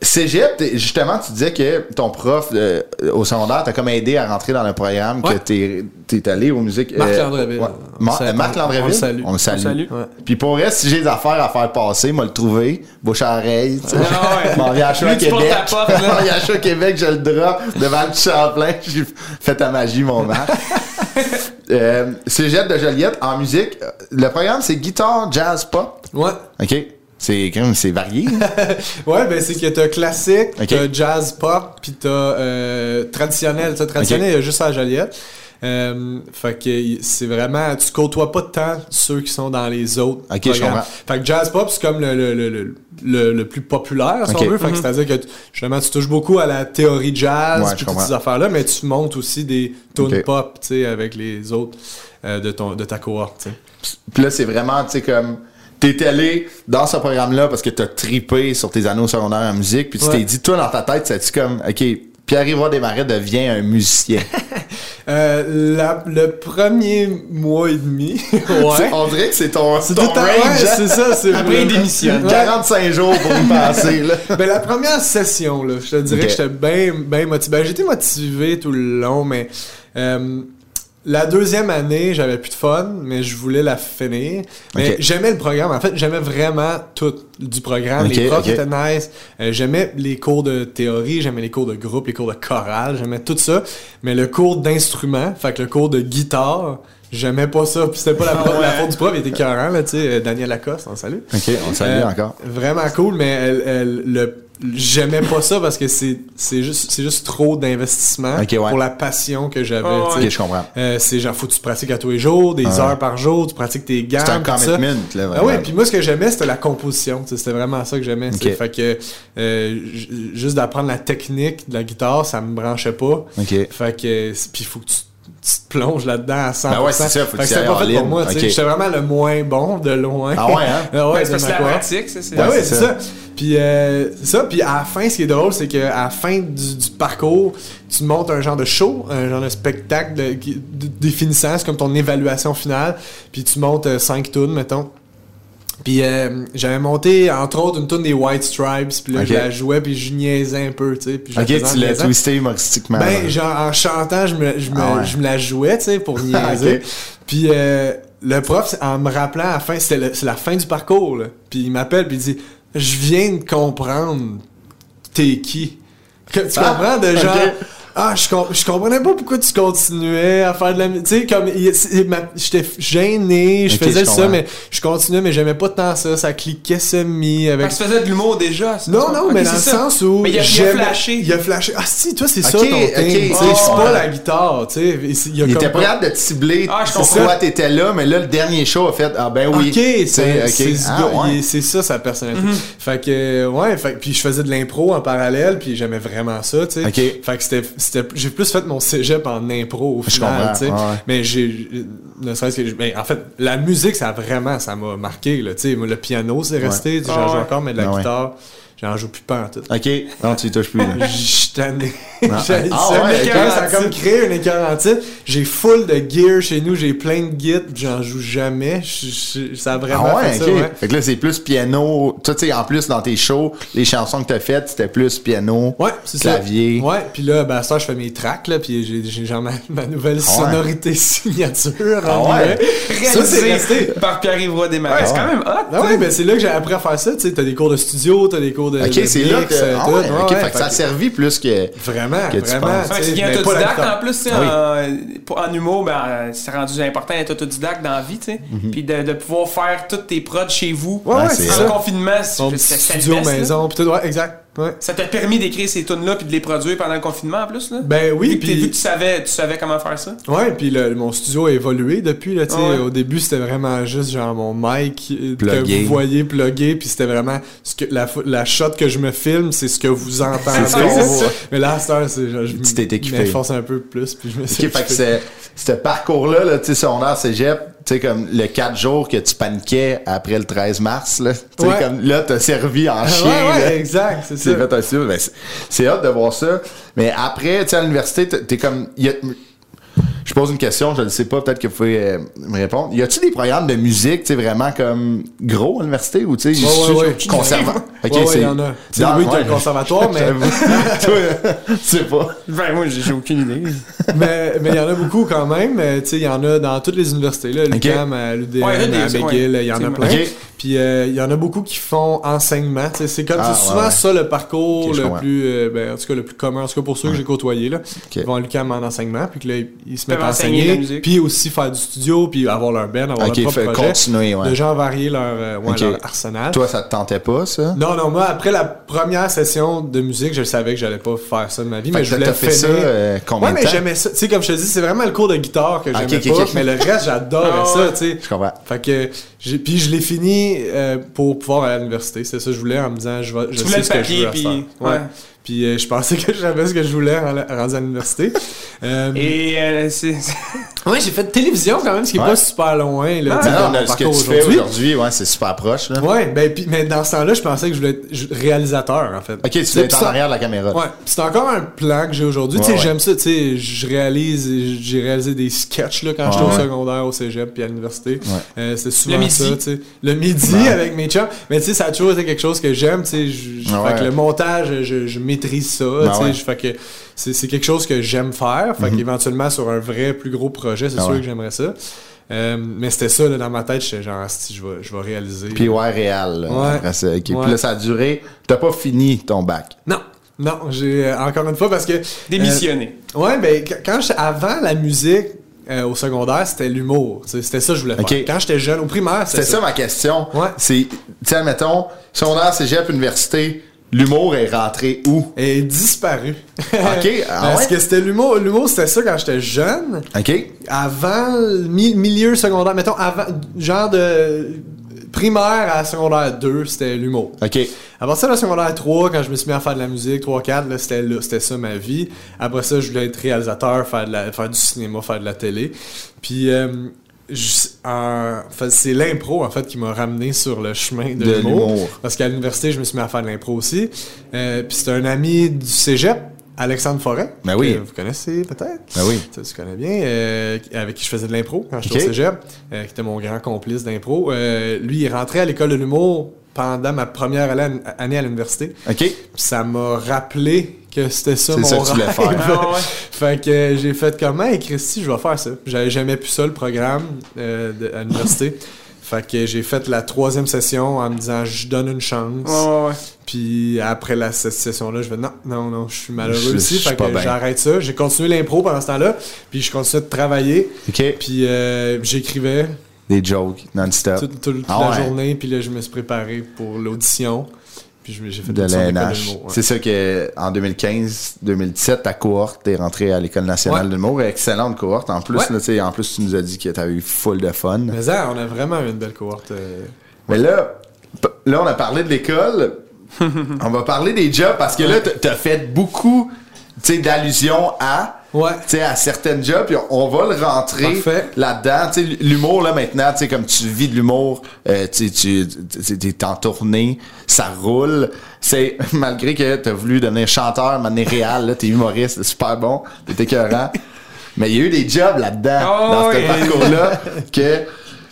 Cégep, justement, tu disais que ton prof euh, au secondaire t'a comme aidé à rentrer dans le programme, que Ouais. t'es t'es allé aux musiques. Marc euh, Landreville. ouais. Mar- On euh, Marc salue. Landreville. On le salue. On le salue. On le salue. Ouais. Puis pour vrai, si j'ai des affaires à faire passer, m'a le trouvé. Bouche à oreille. Ah ouais. M'en viens à Québec. M'en viens à Québec, je le drop devant le Champlain. J'ai fait ta magie, mon Marc. euh, Cégep de Joliette en musique. Le programme, c'est guitare, jazz, pop. Ouais. OK. C'est quand même, c'est varié. hein? Ouais, ben c'est que t'as classique, t'as jazz pop, puis t'as euh, traditionnel. T'as traditionnel, il y a juste à Joliette. Euh, fait que c'est vraiment, tu côtoies pas tant ceux qui sont dans les autres. Ok, je comprends. Fait que jazz pop, c'est comme le, le, le, le, le- plus populaire, si on veut. Fait que c'est-à-dire que tu- justement, tu touches beaucoup à la théorie jazz, Ouais, puis toutes ces affaires-là, mais tu montes aussi des tunes pop, tu sais, avec les autres euh, de, ton, de ta cohorte, tu sais. Puis là, c'est vraiment, tu sais, comme. T'es allé dans ce programme-là parce que t'as tripé sur tes anneaux secondaires en musique, puis tu Ouais. t'es dit, toi, dans ta tête, c'est-tu comme, OK, Pierre-Yves Desmarais devient un musicien. Euh, la- le premier mois et demi, ouais. On dirait que c'est ton, C'est ton range, ouais, hein? c'est ça, c'est Après, il démissionne. Ouais. 45 jours pour y passer, là. Ben, la première session, là, je te dirais que j'étais bien ben motivé. Ben, j'étais motivé tout le long, mais euh, la deuxième année, j'avais plus de fun, mais je voulais la finir. Mais j'aimais le programme. En fait, j'aimais vraiment tout du programme. Les profs étaient nice. Euh, j'aimais les cours de théorie, j'aimais les cours de groupe, les cours de chorale, j'aimais tout ça. Mais le cours d'instrument, fait que le cours de guitare, J'aimais pas ça, puis c'était pas la, la faute du prof, il était écœurant, là, tu sais, euh, Daniel Lacoste, on salue. OK, on salue Euh, encore. Vraiment cool, mais elle, elle- le, j'aimais pas ça parce que c'est, c'est juste, c'est juste trop d'investissement Ok, ouais. pour la passion que j'avais. Ouais, tu sais. OK, je comprends. Euh, c'est genre, faut que tu pratiques à tous les jours, des heures par jour, tu pratiques tes gammes. C'est un tout ça. commitment, là, Ah ouais, puis moi ce que j'aimais c'était la composition, tu sais, c'était vraiment ça que j'aimais. tu sais. Ok. Fait que euh, juste d'apprendre la technique de la guitare, ça me branchait pas. OK. Fait que puis il faut que tu, tu te plonges là-dedans à 100%. Ben ouais, c'est ça, faut que tu pas fait pour moi, tu sais. Ok. J'étais vraiment le moins bon de loin. Ah ouais, hein? Ah ouais, Ouais, de c'est la pratique, ça, c'est. Ben Ouais, oui, c'est c'est ça. Puis euh, ça. Puis à la fin, ce qui est drôle, c'est qu'à la fin du, du parcours, tu montes un genre de show, un genre de spectacle de, de- définissant. C'est comme ton évaluation finale. Puis tu montes 5 tunes, mettons. Puis euh, j'avais monté, entre autres, une tune des White Stripes. Puis là, je la jouais, puis je niaisais un peu, tu sais. Puis je la OK, tu l'as twisté humoristiquement. Ben, genre, en chantant, je me, je me, Ah ouais. je me la jouais, tu sais, pour niaiser. Ok. Puis euh, le prof, en me rappelant à la fin, c'était la fin du parcours, là. Puis il m'appelle, puis il dit Je viens de comprendre, t'es qui. Que, tu Ah, comprends? De genre. Ah, je, com- je comprenais pas pourquoi tu continuais à faire de la musique. Tu sais, comme, j'étais gêné, je faisais je ça, mais je continuais, mais j'aimais pas tant ça. Ça cliquait semi avec. Parce que tu faisais de l'humour déjà. ça, Non, non, mais dans le ça. sens où. Mais il a, il a flashé. Il a flashé. Ah, si, toi, c'est ça ton sais, ouais, c'est ouais. pas la guitare, tu sais. Il, Il était capable de te cibler Ah, je pourquoi t'étais là, mais là, le dernier show a fait Ah ben oui. Ok, c'est Ah, ça sa personnalité. Fait que ouais, fait, puis je faisais de l'impro en parallèle, puis j'aimais vraiment ça, tu sais. Ok. Fait que c'était j'ai plus fait mon cégep en impro au final, tu sais. ouais. Mais j'ai ne serait-ce que ben, en fait la musique ça a vraiment ça m'a marqué là, tu sais, Moi, le piano c'est resté, j'en Ah joue ouais. encore mais de la ouais. guitare, j'en joue plus pas en tout. OK. Non, tu y touches plus. là. Je suis tanné. Ah, ah ça, ouais, mais ok. quand ça a comme créé une écœur en titre. J'ai full de gear chez nous, j'ai plein de gits, j'en joue jamais. Je- je- ça a vraiment Ah ouais, fait ok. ça, ouais. Fait que là, c'est plus piano. Tu sais, en plus, dans tes shows, les chansons que t'as faites, c'était plus piano, Ouais, c'est clavier. ça. Ouais, puis là, ben, ça, je fais mes tracks, là, puis j'ai, j'ai genre ma, ma nouvelle Ah ouais. sonorité signature. Ah en ouais. guillemets. Ça, c'est Réalisé resté. par Pierre-Yves Roy Desmarais. C'est quand même hot. Ah ouais, ben c'est là que j'ai appris à faire ça, tu sais, t'as des cours de studio, t'as des cours de Ok, c'est là que. euh, Ah ouais, Ouais, ok, ouais, fait que ça a servi plus que. Vraiment, que tu vraiment. penses. Deviens mais pas la autodidacte en plus, tu sais, oui. en, pour- en humour, ben, euh, c'est rendu important d'être autodidacte dans la vie, tu sais. Mhm. Puis de, de pouvoir faire toutes tes prods chez vous Ouais, ouais, c'est c'est en ça. confinement, c'est le studio maison, pis tout, ouais, exact. Ouais. Ça t'a permis d'écrire ces tunes-là puis de les produire pendant le confinement en plus, là? Ben oui, puis- vu que tu savais, tu savais comment faire ça? Ouais, puis le- mon studio a évolué depuis. Là, tu sais, ouais. Au début, c'était vraiment juste genre mon mic euh, Plugué. que vous voyez plugué, puis c'était vraiment ce que, la, la shot que je me filme, c'est ce que vous entendez. Qu'on voit. Mais là, c'est genre, je Tu t'es équipé. m'efforce un peu plus, puis je me suis Ok, fait que ce parcours-là, là, tu sais, secondaire cégep, tu sais, comme le 4 jours que tu paniquais après le 13 mars, là. Tu sais, Ouais. comme là, t'as servi en chien, ouais, ouais, exact, c'est C'est ça. Ben, c'est- hâte de voir ça. Mais après, tu sais, à l'université, t'es- t'es comme. y a- je pose une question, je ne sais pas, peut-être que vous pouvez euh, me répondre. Y a-tu des programmes de musique, tu sais, vraiment comme gros à l'université ou tu sais, Ouais, ouais, ouais. conserva- Ok, c'est. il y en a. Ouais. un conservatoire, mais- tu sais pas. Ben, moi, j'ai aucune idée. mais mais il y en a beaucoup quand même. euh, Tu sais, il y en a dans toutes les universités. Là, l'UQAM, à l'UDM, y a à McGill, il y en a plein. Puis euh, il y en a beaucoup qui font enseignement. C'est comme Ah, c'est ouais, souvent ouais. ça le parcours le plus, euh, ben, en tout cas le plus commun, en tout cas pour ceux que j'ai côtoyés là, Ok. ils vont à l'UQAM en enseignement, puis que là ils- ils se mettent enseigner la enseigner, musique. puis aussi faire du studio, puis avoir leur band, avoir leur propre fait projet, continuer, ouais. de gens varier leur, euh, ouais, leur arsenal. Toi, ça te tentait pas, ça? Non, non, moi, après la première session de musique, je savais que j'allais pas faire ça de ma vie, Fait mais je voulais t'as fait ça finir. euh, combien Ouais, mais j'aimais ça. Tu sais, comme je te dis, c'est vraiment le cours de guitare que j'aimais ok, pas, mais le reste, j'adorais Ah ça, tu sais. Je comprends. Fait que, puis je l'ai fini euh, pour pouvoir aller à l'université. C'est ça que je voulais en me disant, je, vais, je sais le ce que je veux puis-. Ouais. Puis euh, je pensais que j'avais ce que je voulais en- rendu à l'université. Euh, Et euh, c'est. ouais, j'ai fait de télévision quand même, ce qui est Ouais. pas super loin. Là, Ah, sais, Non, non, ce que fais aujourd'hui, ouais, c'est super proche, là. Ouais, ben, puis- mais dans ce temps-là, je pensais que je voulais être je- réalisateur, en fait. Ok, tu vas être en arrière de la caméra. Ouais, c'est encore un plan que j'ai aujourd'hui. tu Ouais, sais, ouais. j'aime ça, tu sais, je réalise, j'ai réalisé des sketchs là, quand j'étais au secondaire, au cégep puis à l'université. Euh, c'est souvent Le ça, tu sais. Le midi Ouais. avec mes chums. Mais tu sais, ça a toujours été quelque chose que j'aime, tu sais. je- je- Ouais. Fait que le montage, je, je maîtrise ça, Ben tu sais. ouais. je- Fait que c'est c'est quelque chose que j'aime faire. Fait qu'éventuellement, sur un vrai, plus gros projet, c'est Ah sûr ouais. que j'aimerais ça. Euh, mais c'était ça, là, dans ma tête, j'étais genre, si je vais, je vais réaliser. Puis ouais, réel. là, Ouais. après ça. Puis là, ça a duré. T'as pas fini ton bac. Non, non, j'ai euh, encore une fois parce que. Démissionné. Euh, ouais, ben qu- quand j'étais- avant la musique euh, au secondaire, c'était l'humour. C'était ça que je voulais faire. Ok. Quand j'étais jeune, au primaire, C'était c'était ça ma question. Ouais. C'est, tu sais, admettons, secondaire, cégep, université, l'humour est rentré où? Et disparu. Ok, ah Parce ouais? que c'était l'humour. L'humour, c'était ça quand j'étais jeune. OK? Avant le mi- milieu secondaire, mettons, avant, genre de primaire à secondaire 2, c'était l'humour. OK. Après ça, le secondaire 3, quand je me suis mis à faire de la musique, 3-4, là, c'était, là, c'était ça ma vie. Après ça, je voulais être réalisateur, faire, de la- faire du cinéma, faire de la télé. Puis, euh, c'est l'impro, en fait, qui m'a ramené sur le chemin de, De l'humour. Parce qu'à l'université, je me suis mis à faire de l'impro aussi. Euh, puis c'était un ami du cégep, Alexandre Forêt. Ben oui. que Vous connaissez peut-être? Ben oui. Tu, tu connais bien, euh, avec qui je faisais de l'impro quand j'étais au cégep, euh, qui était mon grand complice d'impro. Lui, il rentré à l'école de l'humour pendant ma première année à- l'université. OK? Ça m'a rappelé que c'était ça C'est mon ça que tu rêve. faire. Ah ouais. fait que euh, j'ai fait comment et Christy, je vais faire ça. J'avais jamais pu ça le programme euh, de, à l'université. fait que j'ai fait la troisième session en me disant je donne une chance. Ouais. Puis après la, cette session-là, je vais non, non, non, je suis malheureux Je- aussi. je Fait que j'arrête ça. J'ai continué l'impro pendant ce temps-là. Puis je continuais de travailler. OK. Puis euh, j'écrivais Des jokes non-stop. toute, toute- toute Ah la ouais. journée. Puis là, je me suis préparé pour l'audition. Puis j'ai fait de l'ANH. C'est ça que en 2015-2017, ta cohorte, t'es rentré à l'École nationale Ouais. de l'humour. Excellente cohorte. En plus, Ouais. là, tu sais, en plus, tu nous as dit que t'avais eu full de fun. Mais ça, on a vraiment une belle cohorte. euh, Mais là, là, on a parlé de l'école. on va parler des jobs parce que là, t- t'as fait beaucoup, tu sais, d'allusions à, Ouais. tu sais, à certaines jobs. Puis on, on va le rentrer Parfait. là-dedans. Tu sais, l'humour, là, maintenant, tu sais, comme tu vis de l'humour, euh, tu t'es en tournée, ça roule. C'est, malgré que t'as voulu devenir chanteur, maintenant réel, là, t'es humoriste, c'est super bon, t'es écœurant. Mais il y a eu des jobs là-dedans, Oh, dans ce parcours-là, que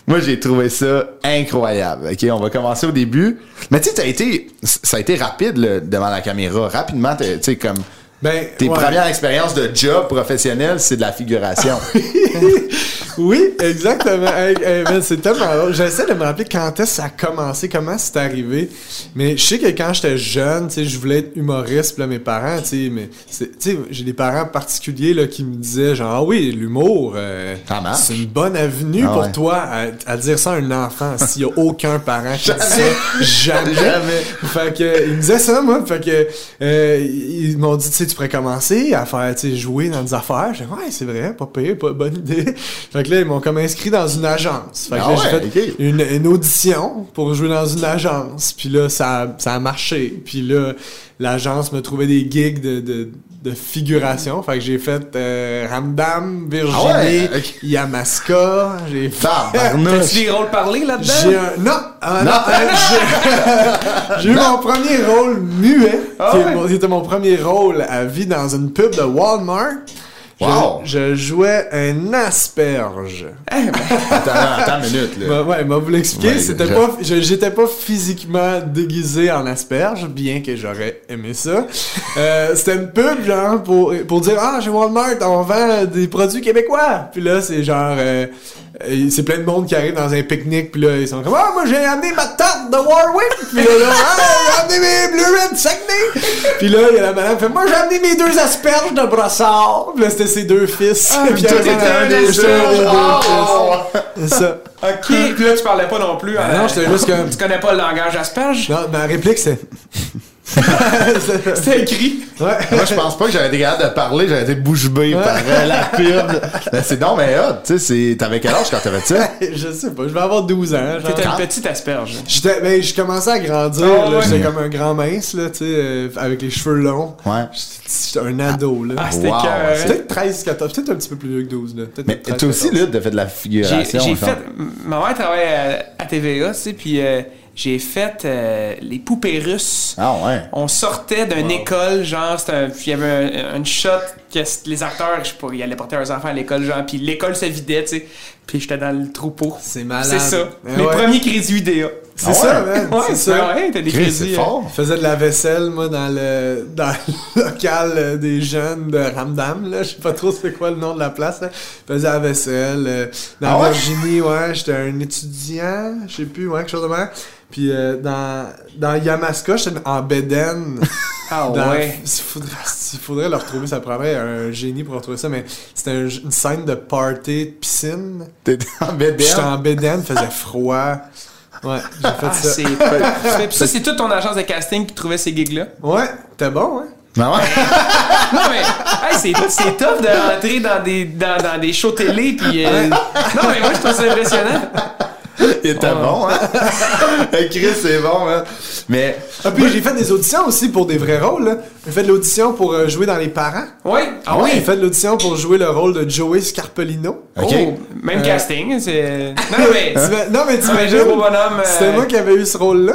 moi, j'ai trouvé ça incroyable. OK, on va commencer au début. Mais tu sais, ça a été, ça a été rapide, là, devant la caméra. Rapidement, tu sais, comme Ben, tes ouais. premières expériences de job professionnel, c'est de la figuration. Oui, exactement. Hey, hey, man, c'est tellement. J'essaie de me rappeler quand est-ce que ça a commencé, comment c'est arrivé. Mais je sais que quand j'étais jeune, tu sais, je voulais être humoriste, là, mes parents, tu sais, mais tu sais, j'ai des parents particuliers là, qui me disaient genre, ah oui, l'humour, euh, marche. c'est une bonne avenue Ah pour ouais. toi à, à dire ça à un enfant s'il y a aucun parent qui dit ça. Jamais. Jamais. Fait que, ils me disaient ça, moi. Fait que, euh, ils m'ont dit, tu sais, tu pourrais commencer à faire, tu sais, jouer dans des affaires. J'ai dit, ouais, c'est vrai, pas payé, pas bonne idée. Fait que là, ils m'ont comme inscrit dans une agence. Fait que Ah là, j'ai fait une, une audition pour jouer dans une agence. Puis là, ça, a- ça a marché. Puis là, l'agence me trouvait des gigs de, de, de figuration. Fait que j'ai fait euh, Ramdam, Virginie, Ah ouais. Yamaska. J'ai fait... T'as-tu des rôles parlés là-dedans? J'ai un... Non! Ah, non, Non. euh, j'ai- eu mon premier rôle muet, Ah qui, est ouais? mon- qui était mon premier rôle à vie dans une pub de Walmart. Je- Wow. Je, jouais un asperge. Attends, attends une minute, là. Bah, ouais, m'a vous l'expliquer. Ouais, C'était je- pas, j'étais pas physiquement déguisé en asperge, bien que j'aurais aimé ça. Euh, c'était une pub, genre, pour, pour dire, ah, chez Walmart, on vend des produits québécois. Puis là, c'est genre, euh, c'est plein de monde qui arrive dans un pique-nique, puis là, ils sont comme, ah, moi, j'ai amené ma tarte de Warwick. Puis là, là, ah, j'ai amené mes Blue Red Saguenay. Puis là, il y a la madame qui fait, moi, j'ai amené mes deux asperges de brossard. Puis là, c'était ses deux fils. Puis elle- t'étais un des deux. Oh! fils. C'est ça. Ok, puis là, tu parlais pas non plus. Ah hein? non, j'étais juste comme- Tu connais pas le langage asperge? Non, ma réplique, c'est. C'était écrit. Ouais. Moi, je pense pas que j'aurais été capable de parler, j'aurais été bouche bée par euh, la pub. Mais c'est non, mais hot, tu sais, c'est- t'avais quel âge quand t'avais ça? je sais pas, je vais avoir 12 ans. genre. T'étais une petite asperge. J'étais, ben, je commençais à grandir, Ah là, ouais. j'étais comme un grand mince, là, tu sais, euh, avec les cheveux longs. Ouais. J'étais un ado, là. Ah, c'était Wow, Peut-être 13, 14, peut-être un petit peu plus vieux que 12, là. Peut-être Mais 13, toi aussi, 14. là, t'as fait de la figuration. j'ai fait. Ma mère travaille à, à TVA, tu sais, puis euh, j'ai fait euh, les poupées russes. Ah ouais. On sortait d'une école, genre, c'était un- il y avait un, une shot que les acteurs, je sais pas, ils allaient porter leurs enfants à l'école, genre, puis l'école se vidait, tu sais, puis j'étais dans le troupeau. C'est malade. C'est ça. Eh Mes ouais. premiers crédits UDA. C'est Ah ça, ouais? man. C'est ça. Ouais, t'as des Chris, crédits. c'est euh, fort. Je faisais de la vaisselle, moi, dans le, dans le local euh, des jeunes de Ramdam, là. Je sais pas trop c'est quoi le nom de la place, là. Je faisais la vaisselle. euh, dans Ah ouais? Virginie, ouais, j'étais un étudiant, je sais plus, ouais, quelque chose de même. Puis euh, dans, dans Yamaska, j'étais en Beden. Ah Dans- ouais. Il faudrait, il faudrait le retrouver, ça prendrait un génie pour retrouver ça, mais c'était un- une scène de party de piscine. T'étais en bédaine. J'étais en il faisait froid. Ouais, j'ai fait Ah, ça. c'est ça, c'est toute ton agence de casting qui trouvait ces gigs-là. Ouais, t'es bon, hein? Ah ouais? Non, mais hey, c'est, c'est tough de rentrer dans des, dans, dans des shows télé. Puis, euh, non, mais moi, je trouve ça impressionnant. Il était bon, hein? Chris, c'est bon, hein? Mais. Ah, puis j'ai fait des auditions aussi pour des vrais rôles. là. J'ai fait de l'audition pour euh, jouer dans Les Parents. Oui? Ah J'ai oui? fait de l'audition pour jouer le rôle de Joey Scarpolino. Ok. Oh, même Euh, casting. C'est... Non, mais. Non, mais T'imagines bonhomme. euh, c'était moi qui avais eu ce rôle-là.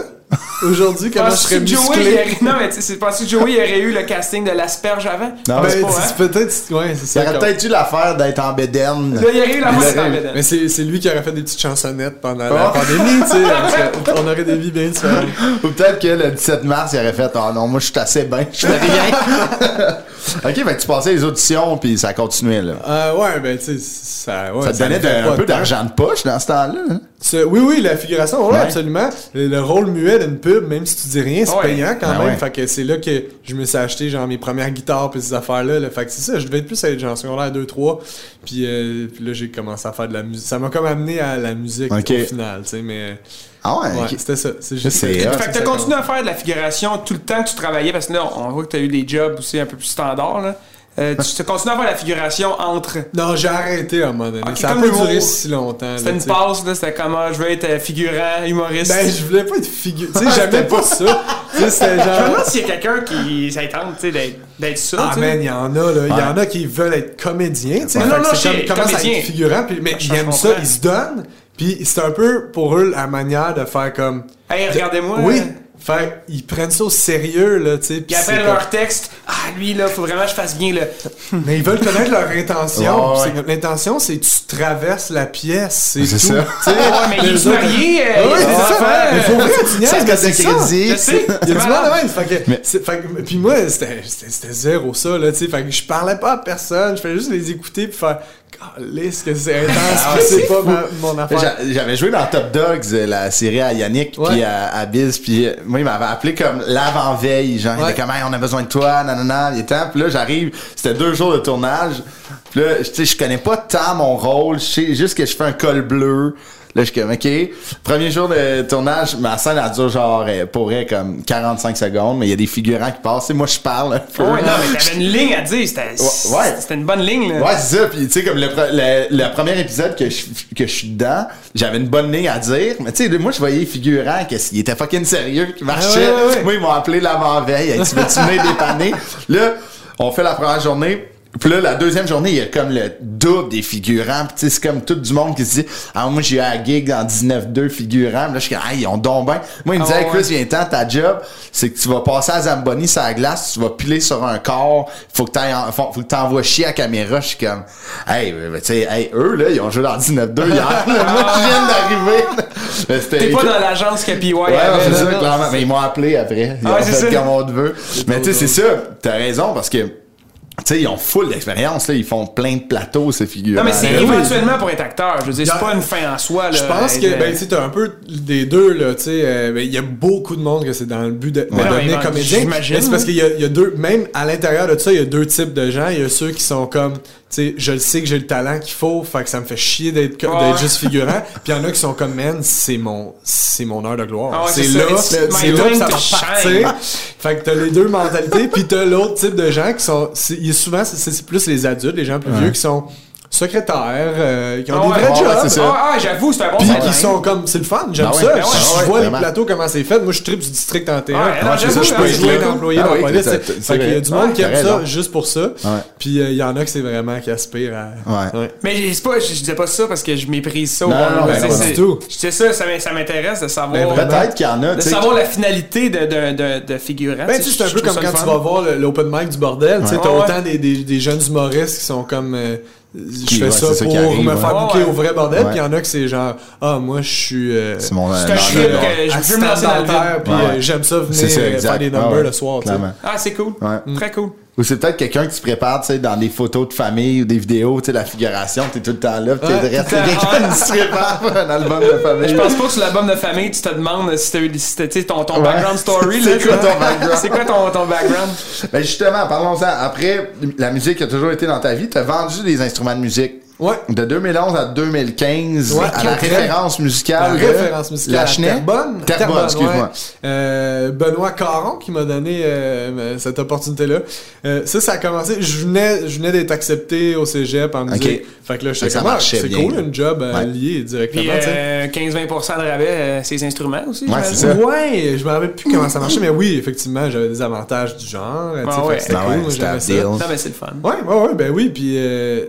Aujourd'hui, comment je serais musclé? aurait- Non, mais tu sais, c'est penses-tu que Joey aurait eu le casting de l'asperge avant? Non, Ben, c'est- hein? peut-être, ouais, c'est Ça ça. aurait peut-être eu l'affaire d'être en bédaine. Là, il aurait eu la Il voix aurait en bédaine. Mais c'est, c'est lui qui aurait fait des petites chansonnettes pendant la Oh. pandémie, tu sais. On aurait des vies bien différentes. Ou peut-être que le 17 mars, il aurait fait Ah non, moi, je suis assez bien, je fais rien. ok, fait que tu passais les auditions, puis ça continuait, là. Euh, ouais, ben, tu sais, ça, ouais, ça te donnait un peu d'argent de poche dans ce temps-là. Oui, oui, la figuration, ouais, Ouais. absolument. Le, le rôle muet d'une pub, même si tu dis rien, c'est Ouais. payant quand Ben même. ouais. Fait que c'est là que je me suis acheté genre mes premières guitares puis ces affaires-là. là. Fait que c'est ça, je devais être plus être genre secondaire 2-3. Puis, euh, puis là, j'ai commencé à faire de la musique. Ça m'a comme amené à la musique au final, tu sais, mais Ah ouais, c'était ça. C'est juste. Fait que t'as continué à faire de la figuration tout le temps que tu travaillais, parce que là, on voit que t'as eu des jobs aussi un peu plus standards, là. Euh, tu t'as continué à faire la figuration entre. Non, j'ai arrêté à un moment donné. Ça a comme pas duré si longtemps. C'était une passe, là, c'était comment je veux être euh, figurant, humoriste. Ben, je voulais pas être figure. Tu sais, j'aimais pas ça. Tu sais, c'était Je me genre. demande s'il y a quelqu'un qui s'attend, tu sais, d'être, ça. Ah man, il y en a là, il y en a qui veulent être comédiens, tu sais. Non, non, non, je commence à être figurant, puis mais ils aiment ça, ils se donnent, puis c'est un peu pour eux la manière de faire comme Hey, regardez-moi. Oui. Fait ils prennent ça au sérieux là, tu sais. Puis après leur texte, ah, lui, là, faut vraiment que je fasse bien, là. mais ils veulent connaître leur intention. Ouais. L'intention c'est que tu traverses la pièce, c'est C'est tout. ça. Tu sais, Ouais, mais il est autres- marié, euh, des c'est ça. enfants, Mais euh, faut vrai, tu niaises, Ça c'est ça. crédit. Je sais. Il y a du monde de même, fait que, Mais- c'est- fait que- puis moi, c'était, zéro ça, là, tu sais, fait que je parlais pas à personne, je faisais juste les écouter puis faire, calisse que c'est intense, Ah c'est pas ma- mon affaire. J'a- J'avais joué dans Top Dogs, euh, la série à Yannick, puis à, à Biz, puis euh, moi, il m'avait appelé comme l'avant-veille, genre, il était comme, Hey, on a besoin de toi, nanana, il était, puis là, j'arrive, c'était deux jours de tournage, puis là, tu sais, je connais pas tant mon rôle, je sais juste que je fais un col bleu, Là, je suis comme, OK. Premier jour de tournage, ma scène, elle dure genre, euh, pour vrai, comme 45 secondes, mais il y a des figurants qui passent. Et moi, je parle un peu. Oh, ouais, non, mais t'avais une ligne à dire. C'était ouais. c'était une bonne ligne, là. Ouais, c'est ça. Puis, tu sais, comme le, le, le premier épisode que je, que je suis dedans, j'avais une bonne ligne à dire. Mais, tu sais, moi, je voyais les figurants qu'il était fucking sérieux, qui marchait. Ah ouais, ouais, ouais. Moi, ils m'ont appelé l'avant-veille. Hey, tu veux-tu venir dépanner? Là, on fait la première journée. Puis là, la deuxième journée, il y a comme le double des figurants. Puis, tu sais, c'est comme tout du monde qui se dit, ah, moi, j'ai eu à la gig en 19-2 figurants. Puis là, je suis comme, ah, ils ont donc bien. Moi, il me Ah disait, ouais. Chris, viens-ten, ta job, c'est que tu vas passer à Zamboni sur la glace, tu vas piler sur un corps, faut que t'ailles en- faut, faut que t'envoies chier à la caméra. Je suis comme, hey, euh, tu sais, hey, eux, là, ils ont joué dans 19-2 hier. Moi, je viens d'arriver. C'était- T'es pas dans l'agence que PY Ouais, avait, c'est là. ça, clairement. Mais ils m'ont appelé après. Ils Ah ont ouais, c'est fait ça. comme on te veut. Mais tu sais, c'est ça. T'as raison parce que, tu sais, ils ont full d'expérience, là. Ils font plein de plateaux, ces figures. Non, mais c'est Ben oui. éventuellement pour être acteur. Je veux dire, c'est pas une fin en soi, là. Je pense que, euh, ben, tu sais, t'as un peu des deux, là, tu sais. euh, ben, Il y a beaucoup de monde que c'est dans le but de, de Ouais. devenir Ouais, comédien. j'imagine, Mais c'est parce qu'il y y a deux, même à l'intérieur de ça, il y a deux types de gens. Il y a ceux qui sont comme, tu sais, je le sais que j'ai le talent qu'il faut, fait que ça me fait chier d'être, Ouais. d'être juste figurant. Puis il y en a qui sont comme, man, c'est mon, c'est mon heure de gloire. Ah ouais, c'est là, c'est là que ça va partir. Fait que t'as les deux mentalités, puis t'as l'autre type de gens qui sont, c'est- il y a souvent, c'est, c'est plus les adultes, les gens plus vieux qui sont secrétaires, euh, qui ont Ah des ouais, vrais ouais, jobs. c'est ça. Ah, ah, j'avoue, c'est un bon Puis qui sont comme, c'est le fun, j'aime Ah ouais, ça. ben ouais, je, ah je ouais, vois les plateaux, comment c'est fait. Moi, je tripe du district 31. Ouais, non, c'est ça, j'avoue, je peux hein, cool. d'employés Ah dans la police. Fait qu'il y a du monde qui Ouais, aime ça juste pour ça. Puis euh, il y en a que c'est vraiment qui aspirent à. Ouais. Mais c'est pas, je, disais pas ça parce que je méprise ça. Non, non, ben c'est- du tout. Je sais ça, ça m'in- ça m'intéresse de savoir. Ben. Peut-être qu'il y en a, de tu sais. savoir la finalité de, de, de, de figurant. Ben, tu sais, c'est un peu comme quand tu vas voir l'open mic du bordel. Tu sais, Ouais. t'as Ouais, autant des, jeunes humoristes qui sont comme. Euh, je Qui- fais ouais, ça pour arrive, me ouais. faire bouquer ouais. au vrai bordel. Puis il y en a que c'est genre, ah, moi, je suis. euh, C'est mon. C'est un non, trip non, que non. je veux me lancer dans le vide. Puis Ouais. euh, j'aime ça venir euh, faire des Ah numbers ouais, le soir. tu sais. clairement. Ah, c'est cool. Ouais. Très cool. Ou c'est peut-être quelqu'un qui se prépare, tu sais, dans des photos de famille ou des vidéos, tu sais, la figuration, t'es tout le temps là, pis t'es Ouais, temps. quelqu'un qui se prépare pour un album de famille. Je pense pas que sur l'album de famille, tu te demandes si t'as eu si t'as- ton, ton Ouais. background story. C'est quoi tu- ton background? C'est quoi ton, ton background? Ben justement, parlons-en. Après, la musique a toujours été dans ta vie. T'as vendu des instruments de musique. Ouais. De 2011 à 2015, Ouais, à la référence La musicale. de référence musicale La à Chenet. Terrebonne. Terrebonne, excuse-moi. ouais. Euh, Benoît Caron qui m'a donné euh, cette opportunité-là. Euh, ça, ça a commencé. Je venais, je venais d'être accepté au cégep en musique. Ok. Fait que là, je ah, marchait c'est cool, une job euh, Ouais. liée directement. Puis tu sais. euh, 15-20% de rabais, euh, ses instruments aussi. Ouais, c'est ça. Ouais, je me rappelle plus comment ça marchait, mais oui, effectivement, j'avais des avantages du genre. Ah que ouais. C'était Ben cool, un. Non, mais c'est le fun. Ouais, ouais, ouais, ben oui, puis euh,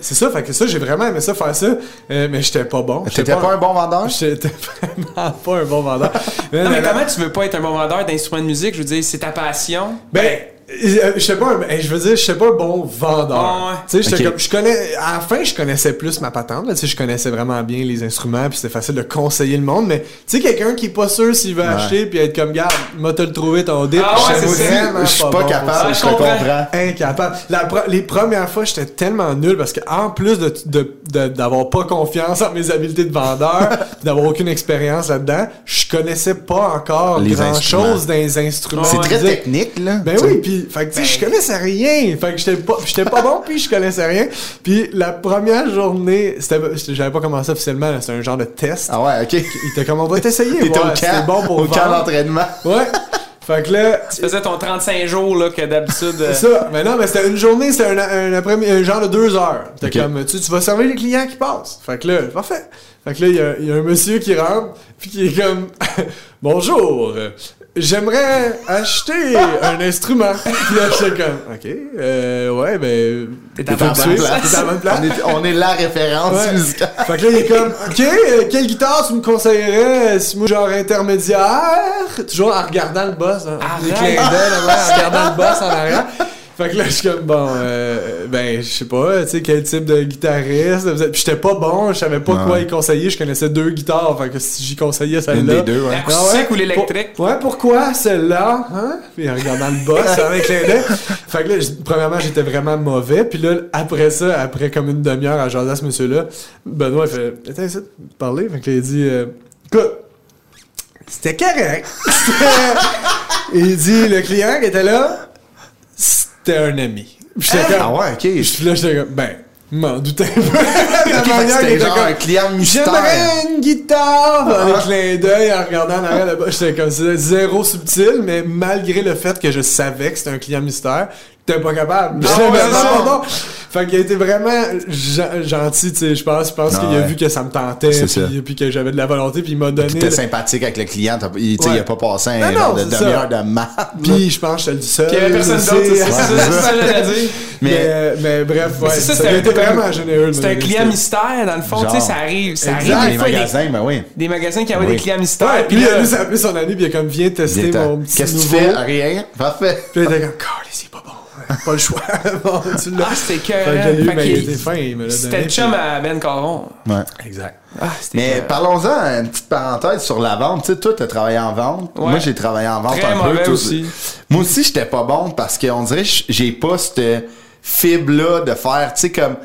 c'est ça, fait que ça, j'ai vraiment aimé ça faire ça, euh, mais j'étais pas bon. T'étais pas un bon vendeur? J'étais vraiment pas un bon vendeur. Mais Non, mais la- comment tu veux pas être un bon vendeur d'instruments de musique? Je veux dire, c'est ta passion. Ben, euh, je sais pas, je veux dire, je sais pas un bon vendeur. Ah ouais. Comme, je connais, à la fin, je connaissais plus ma patente, là, tu sais, je connaissais vraiment bien les instruments, puis c'était facile de conseiller le monde, mais tu sais, quelqu'un qui est pas sûr s'il veut acheter, puis être comme, garde, m'a te le trouvé ton dip, Ah ouais, c'est Je suis pas bon capable, ça. je comprends. Incapable. La les premières fois, j'étais tellement nul parce que en plus de de- de- d'avoir pas confiance en mes habiletés de vendeur, d'avoir aucune expérience là-dedans, je connaissais pas encore Les grand instruments. chose dans les instruments. C'est de très technique, là. Ben oui, puis fait que tu sais, je connaissais rien. Fait que j'étais pas j'étais pas bon puis je connaissais rien. Puis la première journée, c'était j'avais pas commencé officiellement, c'était un genre de test. Ah ouais, ok. Il était comme on va t'essayer T'étais au t'es camp, bon pour au camp vendre. d'entraînement. Ouais. Fait que là, Tu faisais ton 35 jours là, que d'habitude. euh, C'est ça. Mais non, mais c'était une journée, c'était un, un, après un genre de deux heures. Ok. comme, tu, tu vas servir les clients qui passent. Fait que là, parfait. Fait que là, il y y, a un monsieur qui rentre, puis qui est comme, bonjour, j'aimerais acheter un instrument. Puis là, j'étais comme, ok, euh, ouais, ben, T'es à la bonne place. T'es à la bonne place. On est, on est la référence Ouais. musicale. Fait que là, il est comme, OK, euh, quelle guitare tu me conseillerais? Si moi, genre intermédiaire? Toujours en regardant le boss. Hein, en regardant le boss en arrière. Fait que là, je suis comme, bon, euh, ben, je sais pas, tu sais, quel type de guitariste. Puis j'étais pas bon, je savais pas Ouais. quoi y conseiller. Je connaissais deux guitares, fait que si j'y conseillais Une celle-là. des deux, ouais. L'acoustique ou l'électrique? Pour- ouais, pourquoi celle-là? Hein? Puis en regardant le boss avec d'œil. Fait que là, premièrement, j'étais vraiment mauvais. Puis là, après ça, après comme une demi-heure à jaser à ce monsieur-là, Benoît, il fait Attends, essaie de parler? Fait que là, il dit euh, Écoute, c'était correct. C'était- il dit Le client qui était là, c'était un ami. Puis j'étais Ah comme. ouais, ok. Puis là, j'étais comme Ben, m'en doutais un peu. C'était était genre comme, un client mystère. J'aimerais une guitare dans Ah. les clins d'œil en regardant en arrière là-bas. J'étais comme zéro subtil, mais malgré le fait que je savais que c'était un client mystère, j'étais pas capable. Ça. pas bon. Fait qu'il a été vraiment gen- gentil, tu sais, je pense. Je pense Ah qu'il a ouais. vu que ça me tentait, puis, puis que j'avais de la volonté, puis il m'a donné. Puis t'es le- sympathique avec le client. Il, tu sais, Ouais. il a pas passé un Non, genre non, de demi-heure de maths. Puis je pense que j'étais le seul. Puis il y avait personne d'autre, c'est ça, Ouais, c'est ça, que j'allais dire. Mais, Mais bref, ouais, ça, a été vraiment généreux. C'est un client mystère, dans le fond, tu sais, ça arrive. Ça arrive des magasins, ben oui. des magasins qui Oui. des clients mystères. Puis ça a appelé son ami, puis il a comme viens tester mon petit Qu'est-ce que tu fais? Rien. Parfait. Puis il était comme, c'est pas bon. Pas le choix. bon, tu l'as. Ah, c'était Fait que je l'ai eu, écœurant. mais Fait il qu'il- était fin, il me l'a donné. C'était le chum à Ben Caron. Ouais. Exact. Ah, c'était Mais parlons-en, une petite parenthèse sur la vente. Tu sais, toi, t'as travaillé en vente. Ouais. Moi, j'ai travaillé en vente Très un peu. Toi, aussi. Moi aussi, j'étais pas bon parce qu'on dirait que j'ai pas cette fibre-là de faire, tu sais, comme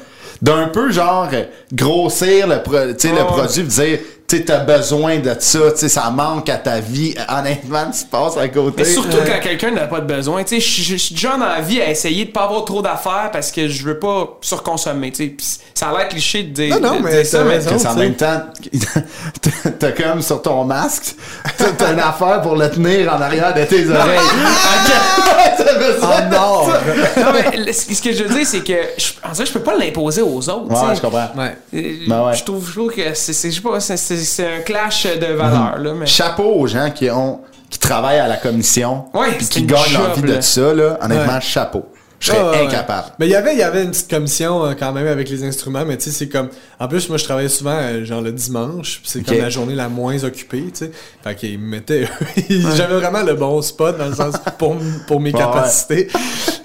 d'un peu genre euh, grossir le, pro- tu sais, le produit, dire, tu t'as besoin de ça, tu sais, ça manque à ta vie. Honnêtement, tu passes à côté. Mais surtout quand quelqu'un n'a pas de besoin. Tu sais, je suis déjà dans la vie à essayer de pas avoir trop d'affaires parce que je veux pas surconsommer. Tu sais, ça a l'air cliché de dire, Non, non, de mais dire ça, t'as mais raison. en même temps, t'as comme sur ton masque, t'as une affaire pour le tenir en arrière de tes oreilles. En or. non, mais ce que je veux dire, c'est que je, en je peux pas l'imposer aux autres. Ouais, je comprends. Ouais. Euh, Ben ouais. Je trouve, je trouve que c'est, c'est- je sais pas, c'est, c'est- un clash de valeurs, là, mais. Chapeau aux gens qui ont qui travaillent à la commission Ouais, puis qui gagnent leur vie de ça là, honnêtement Ouais. chapeau. Je serais Ah, ouais, incapable. ouais. Mais il y avait, il y avait une petite commission euh, quand même avec les instruments, mais tu sais, c'est comme. En plus, moi, je travaillais souvent, euh, genre le dimanche, puis c'est comme la journée la moins occupée, tu sais. Fait qu'ils me mettaient. J'avais vraiment le bon spot dans le sens pour, pour mes Ouais, capacités.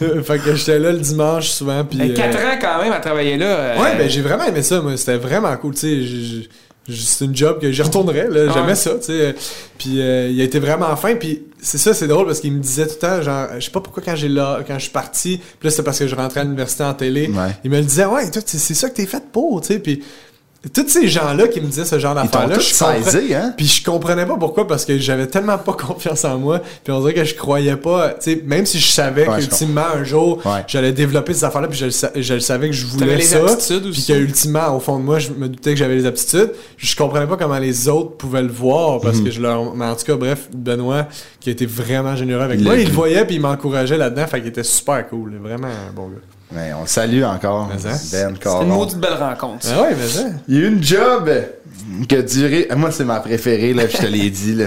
Euh, fait que j'étais là le dimanche souvent, puis. Euh, Quatre euh, ans quand même à travailler là. euh, Ouais, ben j'ai vraiment aimé ça, moi. C'était vraiment cool, tu sais. C'est une job que j'y retournerais, là. J'aimais Ouais. ça, tu sais. Puis euh, il a été vraiment fin. Puis c'est ça, c'est drôle parce qu'il me disait tout le temps, genre, je sais pas pourquoi quand j'ai là, quand je suis parti, puis là c'est parce que je rentrais à l'université en télé. Ouais. Il me le disait, ouais, toi, c'est c'est ça que t'es fait pour, tu sais. Puis tous ces gens-là qui me disaient ce genre d'affaires-là, je comprenais- saisi, hein? puis je comprenais pas pourquoi, parce que j'avais tellement pas confiance en moi. Puis on dirait que je croyais pas, tu sais, même si je savais Ouais, qu'ultimement, un jour, Ouais. j'allais développer ces affaires-là, puis je, le sa- je le savais que je voulais les ça. aptitudes Puis aussi. que ultimement, au fond de moi, je me doutais que j'avais les aptitudes. Je comprenais pas comment les autres pouvaient le voir, Mhm. parce que je leur. Mais en tout cas, bref, Benoît, qui a été vraiment généreux avec Il moi, il le voyait, puis il m'encourageait là-dedans, fait qu'il était super cool. Vraiment un bon gars. Mais on le salue encore Mais hein? Ben C'était une maudite belle rencontre. Ah ouais, mais ça. Il y a une job qui a duré. Moi, c'est ma préférée, là, je te l'ai dit. Là.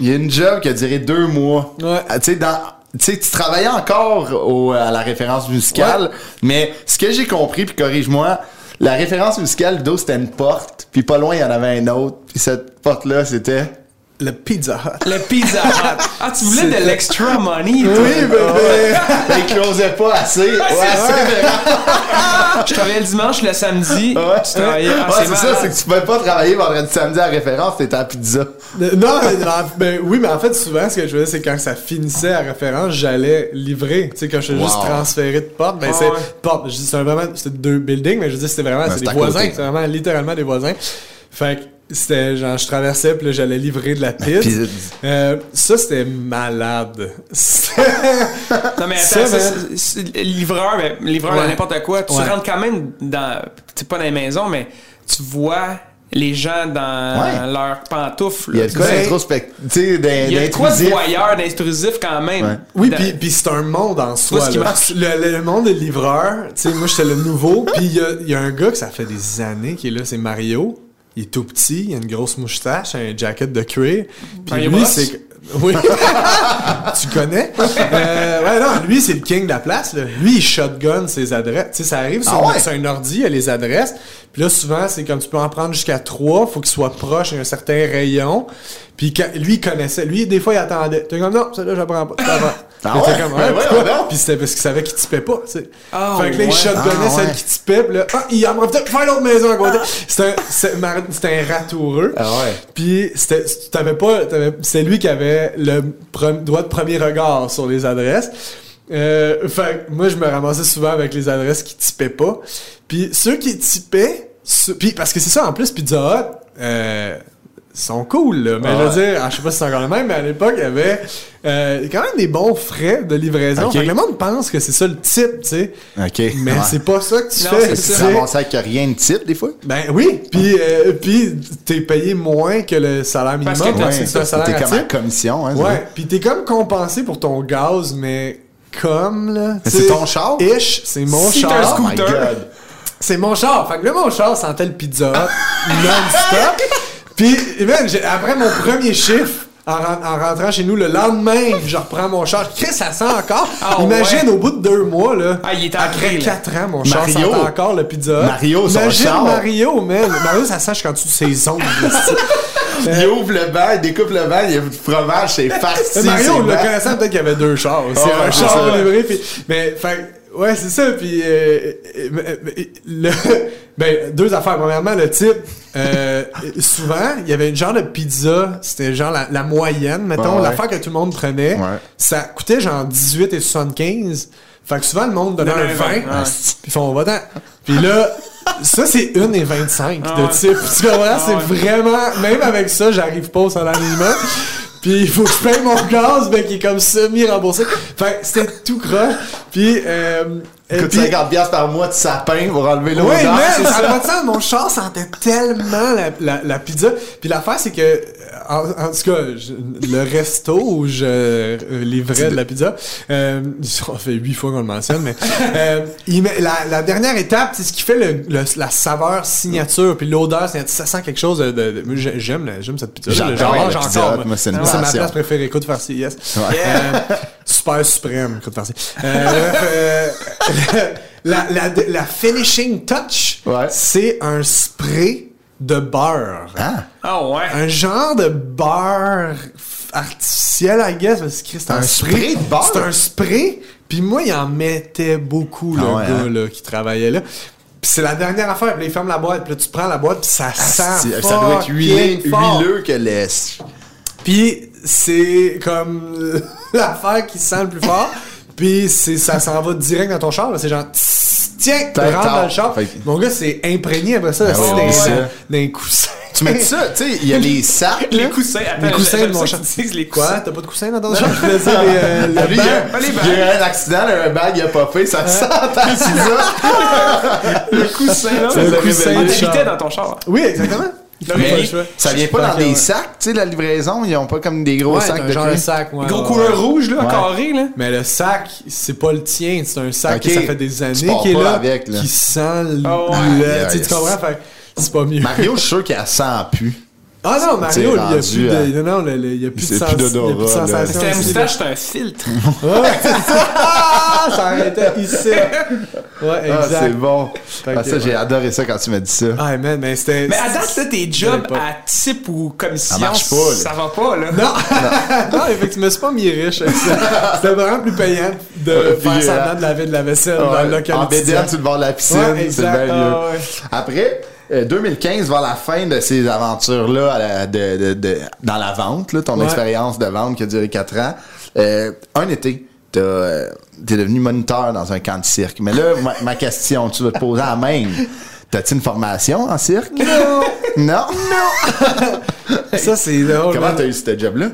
Il y a une job qui a duré deux mois. Ouais. Ah, Tu sais, dans. Tu sais, tu travaillais encore au- à la référence musicale, mais ce que j'ai compris, puis corrige-moi, la référence musicale, Ludo, c'était une porte, puis pas loin, il y en avait une autre, puis cette porte-là, c'était... Le Pizza Hut. Le Pizza Hut. Ah, tu voulais de l'extra money, toi? Oui, bébé! il closait pas assez. Ouais, assez Je travaillais le dimanche, le samedi. Ouais, Tu travaillais. Ah, Ouais, c'est ça, c'est que tu pouvais pas travailler vendredi samedi à référence, t'étais à pizza. Euh, Non, mais, en- ben, oui, mais en fait, souvent, ce que je faisais, c'est quand ça finissait à référence, j'allais livrer. Tu sais, quand je faisais juste Wow. transférer de porte, ben, Ah c'est ouais. porte. Je dis, c'est vraiment, c'était deux buildings, mais je dis, c'était vraiment, c'est c'est des voisins. C'est vraiment littéralement des voisins. Fait que c'était genre, je traversais, puis là, j'allais livrer de la pizza. Euh, ça, c'était malade. C'était- Non, mais Ça, attends, ça, livreur, mais livreur Ouais. de n'importe quoi, tu Ouais. rentres quand même dans. Tu pas dans les maisons, mais tu vois les gens dans Ouais. leurs pantoufles. Il y a de quoi Ben, d'introspect... Tu sais, d'in- Il y a de quoi de d'intrusif. voyeur, d'intrusif quand même. Ouais. Oui, puis, puis c'est un monde en soi. qui. Le, le monde des livreurs, tu sais, moi j'étais le nouveau, puis il y a, il y a un gars que ça fait des années qui est là, c'est Mario. Il est tout petit, il a une grosse moustache, un jacket de cuir. Puis Mario lui, c'est. Oui. tu connais? Euh, ouais, non, lui, c'est le king de la place. Là. Lui, il shotgun ses adresses. Tu sais, ça arrive sur, Ah ouais? sur un ordi, il y a les adresses. Puis là, souvent, c'est comme tu peux en prendre jusqu'à trois. Faut qu'il soit proche d'un certain rayon. Puis quand- lui, il connaissait. Lui, des fois, il attendait. T'es comme, non, celle-là, je la prends pas. Ah ouais? comme, ouais, pourquoi? donc. Puis c'était parce qu'ils savaient qu'ils tipaient pas, tu sais. Ah, fait que là, ils ouais. shotgunnaient Ah, celle ouais. qui tipait, puis là, ah, il en profitait pour faire l'autre maison à côté. C'était un, c'était un ratoureux. Ah ouais. Puis c'était, t'avais pas, t'avais- c'est lui qui avait le droit de premier regard sur les adresses. Euh, fait que moi, je me ramassais souvent avec les adresses qui typaient pas. Puis ceux qui typaient, ceux- puis parce que c'est ça, en plus, Pizza Hut, euh, sont cool, là. Mais Ah je veux dire, ah, je sais pas si c'est encore le même, mais à l'époque, il y avait euh, quand même des bons frais de livraison. Ok. Fait que le monde pense que c'est ça le type, tu sais. OK. Mais Ouais. c'est pas ça que tu Non, fais. c'est ça. Ramasses avec rien de type, des fois? Ben oui, puis euh, puis t'es payé moins que le salaire minimum. Parce que que c'est salaire T'es comme à commission, hein? c'est Ouais, puis t'es comme compensé pour ton gaz, mais comme là. C'est ton char? Ish, c'est mon Si t'as un char. Oh my scooter. God. C'est mon char. Fait que là, mon char sentait le pizza non-stop. Puis, man, après mon premier chiffre, en, ren- en rentrant chez nous le lendemain, je reprends mon char. Chris, ça sent encore? Ah, Imagine, ouais. au bout de deux mois, là. Ah, il est Après. 4 ans, mon char Mario. sentait encore le pizza. Mario, son Imagine char. Mario, man. Mario, ça sent dessous de ses ongles. Il ouvre le banc, il découpe le banc, il y a du fromage, c'est farci. Mario, c'est le connaissant, peut-être qu'il y avait deux chars. C'est Ah ouais, un c'est char livré. Puis, mais, fait, ouais, c'est ça. Puis, euh, euh, euh, le, ben, deux affaires. Premièrement, le type, euh, souvent, il y avait une genre de pizza, c'était genre la, la moyenne, mettons, Ouais, l'affaire que tout le monde prenait. Ouais. Ça coûtait genre 18 et 75. Fait que souvent, le monde donnait un un 20. vingt, ouais. Puis ils font, va-t'en. Puis là, ça, c'est une et 25 Ah de ouais. type. Tu comprends? c'est ouais. vraiment, même avec ça, j'arrive pas au salaire minimum. Puis il faut que je paye mon gaz, mais qui est comme semi-remboursé. Fait que c'était tout croche. Puis, euh, Coûte puis- 50$ piastres par mois de sapin pour enlever l'odeur. oui, c'est ça. Mon char sentait tellement la, la, la pizza. Puis l'affaire, c'est que, euh, en, en tout cas, je- le resto où je euh, livrais de la pizza, euh, ça fait huit fois qu'on le mentionne, mais euh, il met, la, la dernière étape, c'est ce qui fait le, le- la saveur signature, puis l'odeur, ça sent quelque chose de... de- de- j'aime, j'aime cette pizza. J'en mange encore. C'est ma place préférée. Écoute farci, yes. Ouais. Euh, super suprême, écoute farci. Euh, la, la, la finishing touch, Ouais. c'est un spray de beurre. Ah, Ah ouais. Un genre de beurre artificiel, I guess, parce que c'est un, Un spray. spray de beurre? C'est un spray, puis moi, il en mettait beaucoup, le Ah ouais, gars hein? là, qui travaillait là. Puis c'est la dernière affaire, puis là, il ferme la boîte, puis là, tu prends la boîte, puis ça sent c'est- ça doit être huilé, fort. huileux que laisse. Puis c'est comme l'affaire qui sent le plus fort. Puis c'est ça s'en va direct dans ton char. là. C'est genre tss, tiens, Tac, rentre tac. dans le char. Mon gars, c'est imprégné après ça. Ah dans les coussins. Tu mets ça, tu sais, il y a les sacs. Les coussins, attends, Les coussins de mon ça char. tu les Quoi? T'as pas de coussins dans ton char? Je les, euh, le Lui, il y a, eu un accident, un bag, il a pas fait, ça sent ta pizza. Le coussin, là. C'est le Ah, coussin char. dans ton char. Oui, exactement. Mais. Ça vient pas dans des sacs, tu sais, la livraison, ils ont pas comme des gros Ouais, sacs de genre de cuir. sac, ouais, Gros couleur rouge, là, Ouais. carré, là. Mais le sac, c'est pas le tien, c'est un sac que ça fait des années qu'il est là, avec, là. qui sent le... Ah ouais. le- Yeah, tu comprends? C'est pas mieux. Mario, je suis sûr qu'elle sent plus. Ah non, C'est Mario, il y a plus à- de, non, non, le- le- il y a plus de, C'est sens, plus il y a plus de sensation. C'était la ici, moustache, c'était un filtre. là. Ouais, c'est ça. Ah, ça arrêtait ici. Ouais, Ah, exact. c'est bon. Ah, ça, j'ai adoré ça quand tu m'as dit ça. Ah, man, mais c'était. Mais à date, là, tes jobs à type ou commission, Ça marche pas, là. ça va pas, là. Non, non, effectivement, je me suis pas mis riche avec ça. C'était vraiment plus payant de Ouais, faire puis, semblant euh, de laver de la vaisselle dans Ouais, le local en bédaine sur le bord de la piscine, Ouais, c'est exact. bien mieux. Ah, ouais. Après, euh, 2015, vers la fin de ces aventures-là à de, de- de- dans la vente, là, ton Ouais. expérience de vente qui a duré 4 ans, euh, un été, t'as, euh, t'es devenu moniteur dans un camp de cirque. Mais là, ma, ma question, tu vas te poser la même. T'as-tu une formation en cirque? Non. non? Ça, c'est drôle. Comment man. t'as eu ce job-là?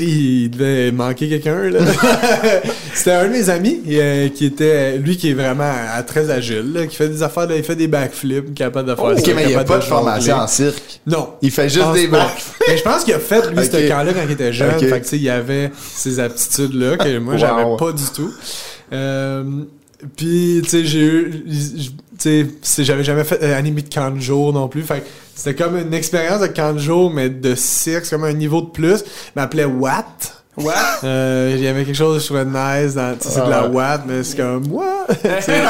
Il devait manquer quelqu'un, là. C'était un de mes amis euh, qui était, lui qui est vraiment euh, très agile, là, qui fait des affaires, de- il fait des backflips, capable de faire ok, ça, mais il n'y a pas de formation en cirque. Non. Il fait juste des bacs. Mais je pense qu'il a fait, lui, Ok. ce camp-là quand il était jeune. Fait que, tu sais, il avait ces aptitudes-là que moi, Wow. j'avais pas du tout. Euh, puis, tu sais, j'ai eu... Tu sais, j'avais jamais fait euh, animé de jour non plus. Fait que c'était comme une expérience de jour, mais de cirque. C'est comme un niveau de plus. Il m'appelait Watt. Ouais. Euh, il y avait quelque chose je trouvais nice dans, tu sais, c'est de la Ah. Watt, mais c'est comme, what? Sais,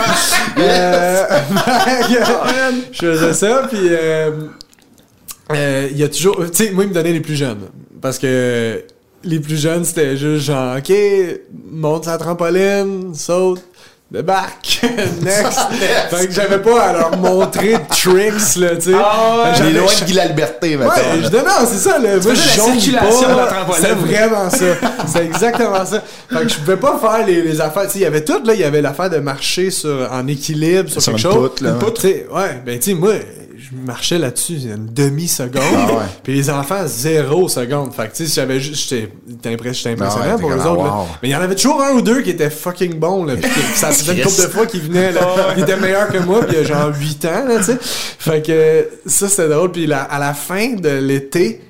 euh, que, je faisais ça, puis euh, euh, il y a toujours, tu sais, moi, il me donnait les plus jeunes. Parce que les plus jeunes, c'était juste genre, OK, monte sa trampoline, saute, débarque, next. fait que j'avais pas à leur montrer de tricks, là, tu sais. Ah ouais. Loin de Guy la liberté, maintenant. Ouais, je, non, c'est ça, là. Moi, je jongle pas. C'est vraiment ça. C'est exactement ça. Fait que je pouvais pas faire les, les affaires. Tu sais, il y avait tout, là. Il y avait l'affaire de marcher sur, en équilibre sur, Sur quelque une chose. poutre, là, Une ouais. poutre, tu sais, ouais. Ben, tu sais, moi, je marchais là-dessus une demi-seconde. Ah ouais. Puis les enfants, zéro seconde. Fait que, tu sais, j'avais juste, j'étais impressionnant Ah ouais, pour eux autres, là. wow. Mais il y en avait toujours un ou deux qui étaient fucking bons, là. Puis ça faisait une couple de fois qu'ils venaient, là. Ils étaient meilleurs que moi, puis il y a genre 8 ans, là, tu sais. Fait que ça, c'était drôle. Puis la- à la fin de l'été,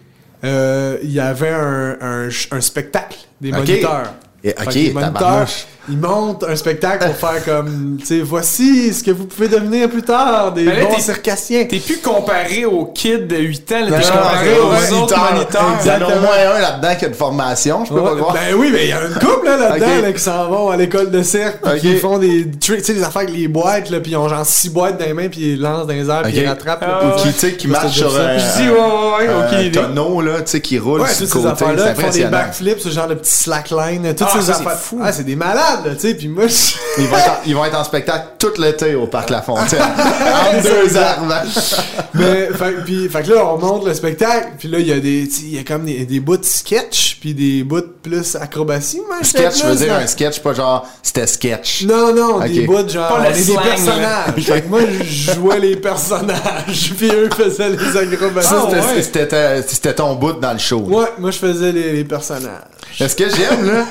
euh, il y avait un, un, un spectacle des moniteurs. Et- ok, les moniteurs. Ils montent un spectacle pour faire comme, tu sais, voici ce que vous pouvez devenir plus tard, des là, bons t'es- circassiens. T'es plus comparé aux kids de 8 ans, là, t'es non, comparé non, aux autres moniteurs. Il y en a au Exactement. moins un là-dedans qui a une formation, je peux pas Ouais, croire. ben oui, mais il y a une couple là, là-dedans Ok. là, qui s'en vont à l'école de cirque, puis Ok. qui font des tricks, tu sais, les affaires avec les boîtes, là, puis ils ont genre six boîtes dans les mains, puis ils lancent dans les airs, puis Ok. ils rattrapent. là, Ah, Ou puis- qui, tu sais, qui Moi, marche c'était sur Je dis, ouais, ouais, ouais, un aucune idée. tonneau, là, tu sais, qui roule Ouais, sur toutes le ces côté. affaires-là, C'est qui font des impressionnant. backflips, ce genre de petits slackline, toutes Ah, ces ça, c'est affaires. fou. Ah, c'est des malades, là, tu sais, puis moi, je- Ils vont, être en, ils vont être en spectacle tout l'été au Parc La Fontaine. en deux arbres. Mais, fait, puis, fait que là, on monte le spectacle, puis là, il y a des, il y a comme des, des bouts de sketch, puis des bouts plus acrobatie, moi, Sketch, je veux dire un sketch, pas genre, c'était sketch. Non, non, des bouts genre, Pas le des slang, personnages. fait que moi, je jouais les personnages, puis eux faisaient les acrobaties. Ça, c'était- ouais. c'était ta- c'était ton bout dans le show. Ouais, moi, je faisais les, les personnages. Ce que j'aime, là,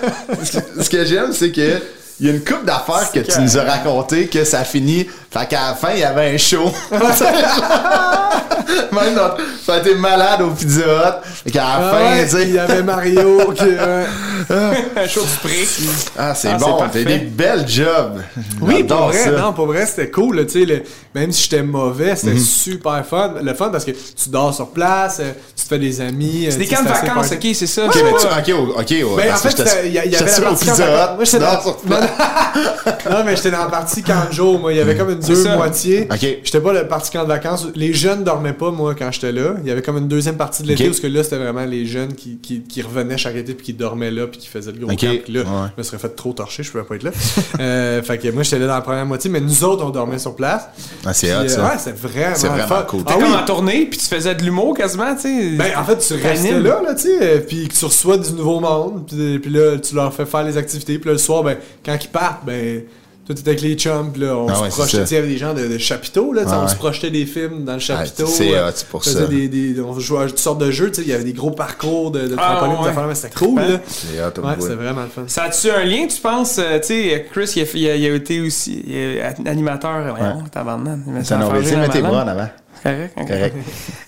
ce que- ce que j'aime, c'est que il y a une couple d'affaires que tu nous as raconté que ça finit. Fait qu'à la fin, il y avait un show. Même notre, ça a été malade au Pizza Hut. Fait qu'à la Ah fin, ouais, tu sais, il y avait Mario qui... ouais. Un show du prix. ah, c'est Ah, bon, t'as des belles jobs. Oui, pour vrai, ça. non, pour vrai, c'était cool, là, tu sais, le- même si j'étais mauvais, c'était Mhm. super fun. Le fun parce que tu dors sur place, euh, tu te fais des amis. euh, C'est des tu sais, camps de vacances, ok, c'est ça? Ok, mais pas- tu, ok, ok, ok. Ben, en fait, il y, y avait la au partie Pizza de Hut. Moi, j'étais dans- dors sur place. Non, mais j'étais dans la partie camp de jour, moi. Il y avait comme une moitiés. Ok. J'étais pas le partie camp de vacances. Les jeunes dormaient pas, moi, quand j'étais là. Il y avait comme une deuxième partie de l'été, Ok. parce que là, c'était vraiment les jeunes qui, qui, qui revenaient chaque été puis qui dormaient là puis qui faisaient le gros Ok. camp. Puis là, Ouais. je me serais fait trop torcher, je pouvais pas être là. euh, fait que moi, j'étais là dans la première moitié, mais nous autres, on dormait sur place. Ah, c'est hot, euh, ça. ouais, c'est vraiment, C'est vraiment fun. cool. Ah T'es oui, comme en tournée, puis tu faisais de l'humour quasiment, tu sais. ben, en fait, tu restais là, là, tu sais, euh, puis que tu reçois du nouveau monde, puis, puis là, tu leur fais faire les activités, puis là, le soir, ben, quand ils partent, ben, toi, t'es avec les chums, là, on Ah se ouais, projetait, ça. tu sais, il y avait des gens de, de chapiteaux, là, tu sais, Ah on ouais. se projetait des films dans le chapiteau. c'est euh, hot, c'est pour faisait ça. Des, des, on jouait à toutes sortes de jeux, tu sais, il y avait des gros parcours de, de Ah, trampoline, des ouais. c'était cool, là. C'est hot, au Ouais, bout. c'était vraiment le fun. Ça a-tu un lien, tu penses? euh, tu sais, Chris, il a, il a- il a été aussi il est animateur. Voyons, tabarnak. Il met Ça tes malade. bras en avant. Correct.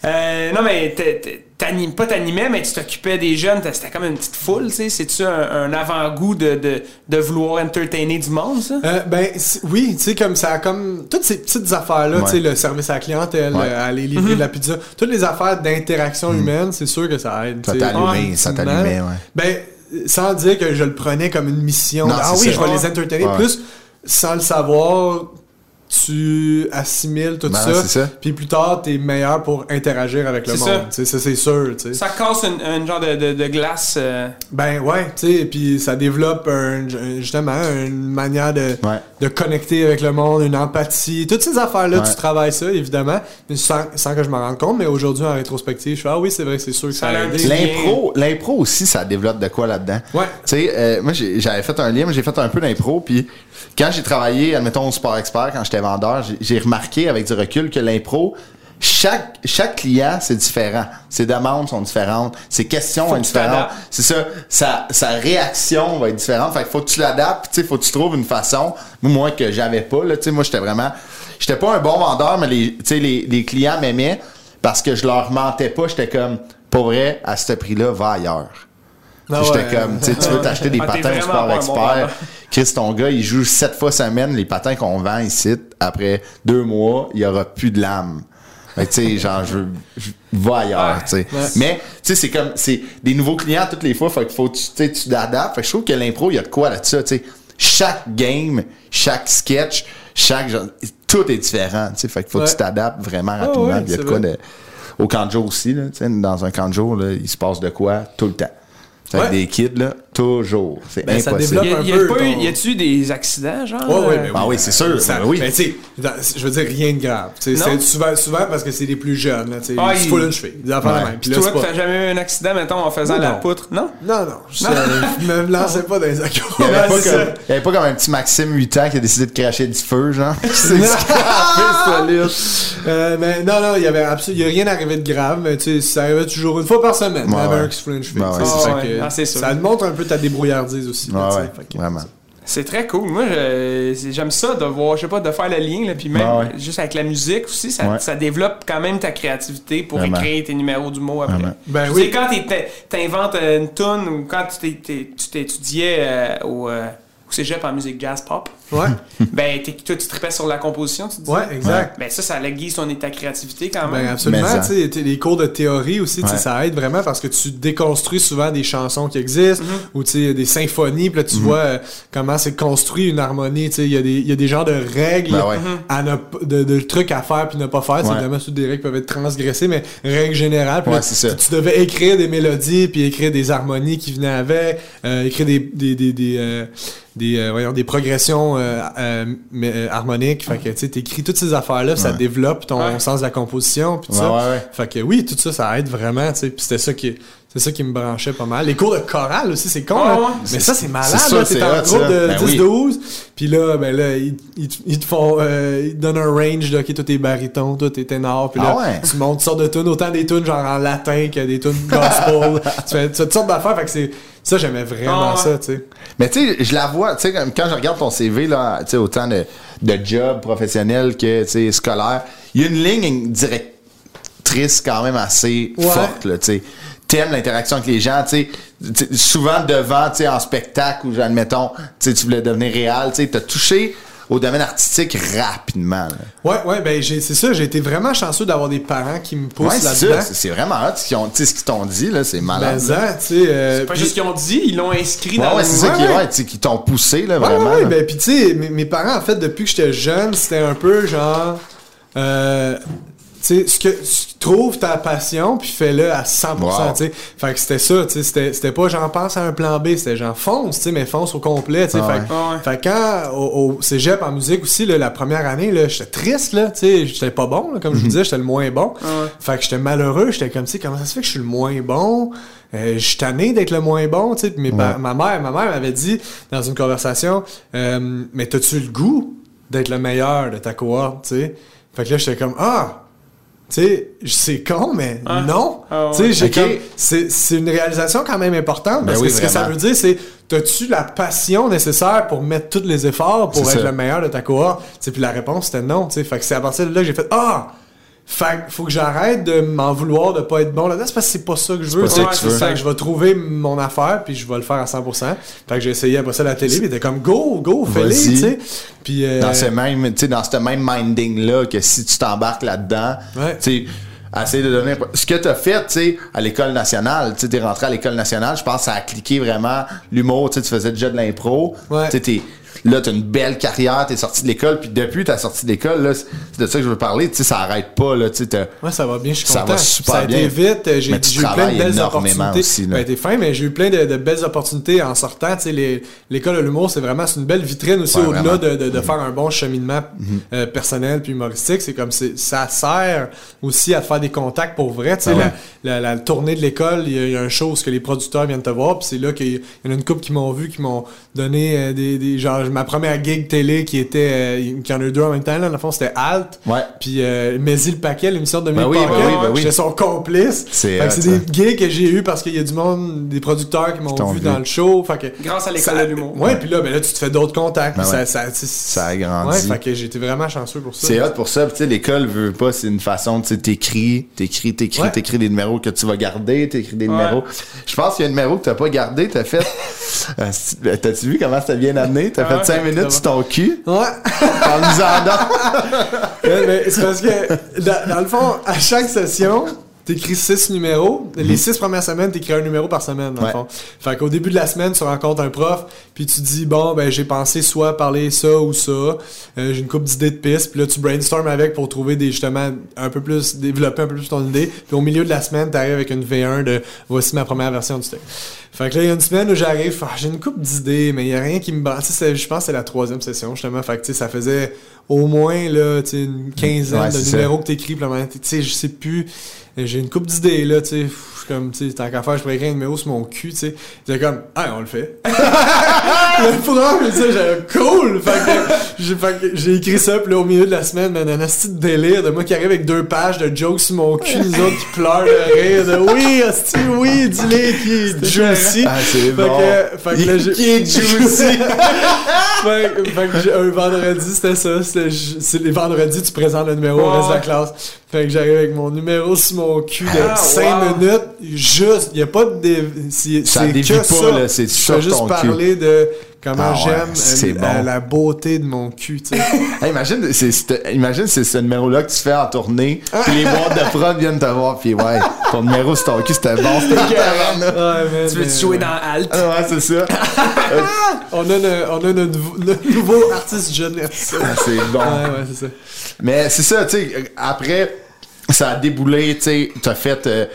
Euh, non, mais t'a- t'a- t'animes pas t'animais, mais tu t'occupais des jeunes. t'as- C'était comme une petite foule, tu sais. C'est-tu un, un avant-goût de, de, de vouloir entertainer du monde, ça? Euh, ben oui, tu sais comme ça a comme toutes ces petites affaires là, Ouais. tu sais le service à la clientèle, Ouais. euh, aller livrer de la pizza, toutes les affaires d'interaction humaine, c'est sûr que ça aide. Ça tu sais. t'a allumé, Ouais, ça t'allumait, ouais. Ben sans dire que je le prenais comme une mission. Non, ah oui, ça. je vais les entertainer Ouais. plus sans le savoir. Tu assimiles tout Ben, ça, c'est ça. puis plus tard, t'es meilleur pour interagir avec le monde. ça. C'est sûr. Ça casse une, une genre de, de, de glace. euh, Ben ouais, tu sais, puis ça développe un, justement une manière de, Ouais. de connecter avec le monde, une empathie, toutes ces affaires-là, Ouais. tu travailles ça, évidemment, mais sans, sans que je m'en rende compte, mais aujourd'hui, en rétrospective, je fais, ah oui, c'est vrai, c'est sûr que ça, Ça a un aidé. L'impro, l'impro aussi, ça développe de quoi là-dedans? Ouais. Tu sais, euh, moi, j'ai- j'avais fait un livre, j'ai fait un peu d'impro, puis quand j'ai travaillé, admettons, au Sport Expert, quand j'étais vendeur, j'ai- remarqué avec du recul que l'impro, chaque, chaque client, c'est différent. Ses demandes sont différentes. Ses questions Faut sont que différentes. C'est ça. Sa, sa réaction va être différente. Fait qu'il faut que tu l'adaptes. Tu faut que tu trouves une façon. Moi, que j'avais pas, là. Tu sais, moi, j'étais vraiment, j'étais pas un bon vendeur, mais les, tu sais, les, les clients m'aimaient parce que je leur mentais pas. J'étais comme, pour vrai, à ce prix-là, va ailleurs. Ah J'étais comme, tu veux t'acheter des Ah, patins au sport expert. Chris, ton gars, il joue sept fois semaine. Les patins qu'on vend ici, après deux mois, il y aura plus de lame. Fait que, tu sais, genre, je, je va ailleurs, Ouais. tu sais. Mais, tu sais, c'est comme, c'est des nouveaux clients toutes les fois, fait qu'il faut, que tu tu sais, tu t'adaptes. Fait que je trouve que l'impro, il y a de quoi là-dessus, tu sais. Chaque game, chaque sketch, chaque genre, tout est différent, tu sais. Fait qu'il faut que Ouais. tu t'adaptes vraiment rapidement. ouais, Puis il y a de quoi de, au camp de jour aussi, là, tu sais. Dans un camp de jour, là, il se passe de quoi tout le temps. Avec Ouais. des kids, là, toujours. C'est Ben, ça impossible. développe Y a, ton- a-tu des accidents, genre? Ouais, ouais, euh, mais Ah oui, c'est sûr. Ça, Ben oui. Mais tu sais, dans- je veux dire, rien de grave. Tu? C'est souvent, souvent parce que c'est les plus jeunes. Là, tu sais, Ah, ils se il- foulent une cheville. Des affaires de Ouais. même. Puis Puis là, toi, t'as pas... jamais eu un accident, mettons, en faisant Non. la poutre? Non? Non, non. Je ne me lançais pas dans les accros. Il n'y avait, pas ça. comme- il un petit Maxime 8 ans qui a décidé de cracher du feu, genre. C'est solide. Euh, mais non, non, il y avait absolument, il y a rien arrivé de grave, mais tu sais, ça arrivait toujours une fois par semaine. il y avait un qui se foulait une cheville. Ben tu ça. Ah. Ça montre un peu ta débrouillardise aussi. là, Ouais, que- vraiment. C'est très cool. Moi, j'aime ça de voir, je sais pas, de faire le lien, là, puis même ouais. juste avec la musique aussi, ça, Ouais. ça développe quand même ta créativité pour Vraiment. écrire tes numéros d'humour après. Vraiment. Ben oui. quand t'es- t'es- t'inventes euh, une tune ou quand tu t'étudiais euh, au, euh, au cégep en musique jazz pop, Ouais, ben t'es- toi tu tripais sur la composition, tu disais? ouais, exact. Ben ça, ça aiguise ton ta créativité quand même. Ben absolument, tu sais, les cours de théorie aussi, Ouais. ça aide vraiment parce que tu déconstruis souvent des chansons qui existent ou tu sais, des symphonies, puis là tu vois euh, comment c'est construit une harmonie, tu sais, il y, a des- il y a des genres de règles Ben ouais. à ne p- de, de trucs à faire puis ne pas faire, évidemment toutes des règles qui peuvent être transgressées, mais règles générales, puis Ouais, là, c'est ça. tu, tu devais écrire des mélodies puis écrire des harmonies qui venaient avec, euh, écrire des des des des, euh, des, euh, voyons, des progressions euh, euh, mais, euh, harmoniques, fait que tu sais, t'écris toutes ces affaires-là, ça développe ton Ouais. sens de la composition, puis ça. ouais, ouais. Fait que oui, tout ça, ça aide vraiment, tu sais. Puis c'était ça qui, c'est ça qui me branchait pas mal. Les cours de chorale aussi, c'est con. Mais ça, c'est malade, là. T'es c'est en groupe de Ben oui. 10-12. Puis là, ben là, ils, ils, ils te font, euh, ils te donnent un range, là, qui est tout tes barytons, tout tes ténors. Puis là, Ah ouais? tu montes toutes sortes de tunes, autant des tunes genre en latin que des tunes gospel. tu fais toutes sortes d'affaires. Fait que c'est, ça, j'aimais vraiment Ah ouais. ça, tu sais. Mais tu sais, je la vois, tu sais, quand je regarde ton CV, là, tu sais, autant de, de job professionnel que, tu sais, scolaire, il y a une ligne directrice quand même assez Ouais. forte, là, tu sais. T'aimes l'interaction avec les gens, tu sais. Souvent devant, tu sais, en spectacle ou, admettons, tu sais, tu voulais devenir réel, tu sais, t'as touché au domaine artistique rapidement, là. Ouais, ouais, ben j'ai- c'est ça. J'ai été vraiment chanceux d'avoir des parents qui me poussent Ouais, là-dedans. ça. C'est- C'est vraiment hot ce qu'ils ont- tu sais, ce qu'ils t'ont dit, là, c'est malade. Là. hein, tu sais. euh, C'est pas juste qu'ils ont dit, ils l'ont inscrit Ouais, dans ouais, le c'est ça Ouais, qui, t'ont poussé, là, Ouais, vraiment. ouais, là. ben puis tu sais, mes, mes parents, en fait, depuis que j'étais jeune, c'était un peu genre. Euh, sais, ce que tu trouves ta passion, puis fais-le à 100%, Wow. tu sais. Fait que c'était ça, tu sais, c'était, c'était pas j'en pense à un plan B, c'était genre fonce, tu sais, mais fonce au complet, tu sais. Ah fait, ouais. Ah ouais. fait quand, au, au cégep en musique aussi, là, la première année, là, j'étais triste, là, tu sais, j'étais pas bon, là, comme je vous disais, j'étais le moins bon. ouais. Fait que j'étais malheureux, j'étais comme, tu sais, comment ça se fait que je suis le moins bon? Euh, je suis tanné d'être le moins bon, tu sais. Pa- ma mère, ma mère m'avait dit dans une conversation, euh, mais t'as-tu le goût d'être le meilleur de ta cohorte, tu sais? Fait que là, j'étais comme, ah! Tu sais, c'est con, mais Ah. non. Ah ouais. Tu sais, j'ai Ok. comme- c'est c'est une réalisation quand même importante parce Ben oui, que ce que ça veut dire, c'est t'as-tu la passion nécessaire pour mettre tous les efforts pour C'est être ça. le meilleur de ta cohorte? Puis la réponse c'était non. tu sais. Fait que c'est à partir de là que j'ai fait ah. Fait que faut que j'arrête de m'en vouloir de pas être bon là-dedans. C'est parce que c'est pas ça que je veux. ça que c'est que je vais trouver mon affaire puis je vais le faire à 100%. Fait que j'ai essayé après ça à la télé. Puis était comme go, go, fais-le, tu sais. Puis euh, dans ce même tu sais dans ce même minding là que si tu t'embarques là-dedans Ouais. tu sais essayer de donner ce que tu as fait tu sais à l'école nationale tu sais t'es rentré à l'école nationale je pense que ça a cliqué vraiment l'humour tu sais tu faisais déjà de l'impro Ouais. tu sais t'es là t'as une belle carrière t'es sorti de l'école puis depuis ta sortie de l'école là c'est de ça que je veux parler tu sais ça arrête pas là tu sais t'as- Ouais, ça va bien, je suis Ça content. va super ça a été bien. vite, euh, j'ai eu plein de belles opportunités. aussi, là. Ben, t'es fin, mais j'ai eu plein de, de belles opportunités en sortant. Tu sais, l'école de l'humour, c'est vraiment c'est une belle vitrine aussi Ouais, au-delà de, de, de faire un bon cheminement euh, personnel puis humoristique. C'est comme c'est ça sert aussi à te faire des contacts pour vrai. Tu sais, Ah ouais. la, la, la tournée de l'école, il y, y a un show où ce que les producteurs viennent te voir, puis c'est là qu'il y en a une couple qui m'ont vu, qui m'ont donné euh, des, des genre ma première gig télé qui était, euh, qui en a eu deux en même temps là, dans le fond c'était Alt. Ouais. Puis euh, Maisy le paquet, l'émission de Ben oui, ben Paquet, oui, ben oui. j'étais son complice. C'est Fait que hot, c'est ça. des gigs que j'ai eu parce qu'il y a du monde, des producteurs qui m'ont vu, vu. dans le show. Fait que Grâce à l'école de l'humour. Ouais, puis là, ben là, tu te fais d'autres contacts. Ben ouais. ça, ça, Ça a grandi. Ouais, fait que été vraiment chanceux pour ça. C'est hot pour ça. Puis, Tu sais, l'école veut pas, c'est une façon, tu sais, t'écris, t'écris, t'écris, Ouais. t'écris des numéros que tu vas garder, t'écris des Ouais. numéros. Je pense qu'il y a un numéro que t'as pas gardé, t'as fait. Euh, c'est- T'as-tu vu comment c'était bien amené? T'as Ah fait 5 ouais, minutes sur ton cul Ouais. en nous en c'est parce que, dans, dans le fond, à chaque session, T'écris six numéros. Les six premières semaines, t'écris un numéro par semaine, dans Ouais. le fond. Fait qu'au début de la semaine, tu rencontres un prof, puis tu dis, bon, ben, j'ai pensé soit parler ça ou ça. Euh, j'ai une couple d'idées de pistes, puis là, tu brainstorm avec pour trouver des, justement, un peu plus, développer un peu plus ton idée. Puis au milieu de la semaine, t'arrives avec une V1 de, voici ma première version du texte. Fait que là, il y a une semaine où j'arrive, ah, j'ai une couple d'idées, mais il y a rien qui me c'est- Je pense que c'est la troisième session, justement. Fait que, tu sais, ça faisait au moins, là, tu sais, une quinzaine Ouais, de ça. numéros que t'écris, puis là, maintenant, tu sais, je sais plus. J'ai une couple d'idées, là, tu sais. Pff, je suis comme, tu sais, tant qu'à faire, je pourrais écrire un numéro sur mon cul, tu sais. J'étais comme, ah, on le fait. le programme, je disais, j'ai cool! Fait que j'ai, écrit ça, puis là, au milieu de la semaine, man, un asti de délire de moi qui arrive avec deux pages de jokes sur mon cul, nous autres qui pleurent de rire, de oui, asti, oui, dis-les, qui est juicy. Ah, c'est bon. que- fait que là, j'ai- Qui est juicy? fait, que- fait que j'ai- un vendredi, c'était ça. C'est les vendredis, tu présentes le numéro au reste de la classe. Fait que j'arrive avec mon numéro sur mon cul de Ah, 5 wow. minutes. Juste, il n'y a pas de. dé- C'est, Ça c'est dévie que pas, ça. là, c'est Je sur fais juste ton cul. parler de comment Ah ouais, j'aime c'est euh, bon. euh, la beauté de mon cul, tu sais. Hey, imagine, c'est, c'est- imagine c'est ce numéro-là que tu fais en tournée, puis les boîtes de prod viennent te voir, puis ouais, ton numéro sur ton cul, c'était bon, c'était. Ouais, man, Tu veux-tu mais, jouer ouais. dans Alt? Ah ouais, c'est ça. On a, le- on a notre, nouveau- notre nouveau artiste jeunesse. Ah, c'est bon. Ouais, ouais, c'est ça. Mais c'est ça, tu sais, après, ça a déboulé, tu sais, t'as fait... euh,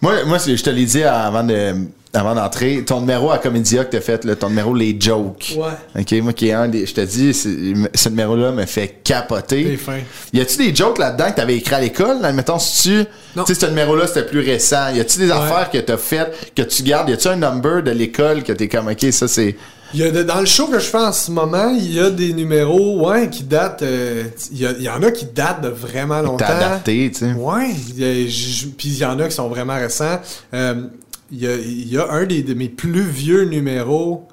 moi, moi je te l'ai dit avant de... Avant d'entrer, ton numéro à Comédia que t'as fait, là, ton numéro Les Jokes. Ouais. OK, moi qui est un des. Je te dis, ce numéro-là me fait capoter. Fin. Y a-tu des jokes là-dedans que t'avais écrit à l'école? Admettons, si tu. Tu sais, ce numéro-là, c'était plus récent. Y a-tu des affaires que t'as faites, que tu gardes? Y a-tu un number de l'école que t'es comme, OK, ça c'est. Il y a de- dans le show que je fais en ce moment, il y a des numéros ouais, qui datent. euh, il, y a- il y en a qui datent de vraiment longtemps. T'as adapté, tu sais. Ouais, puis il y en a qui sont vraiment récents. Euh, il, y a, il y a un des, de mes plus vieux numéros.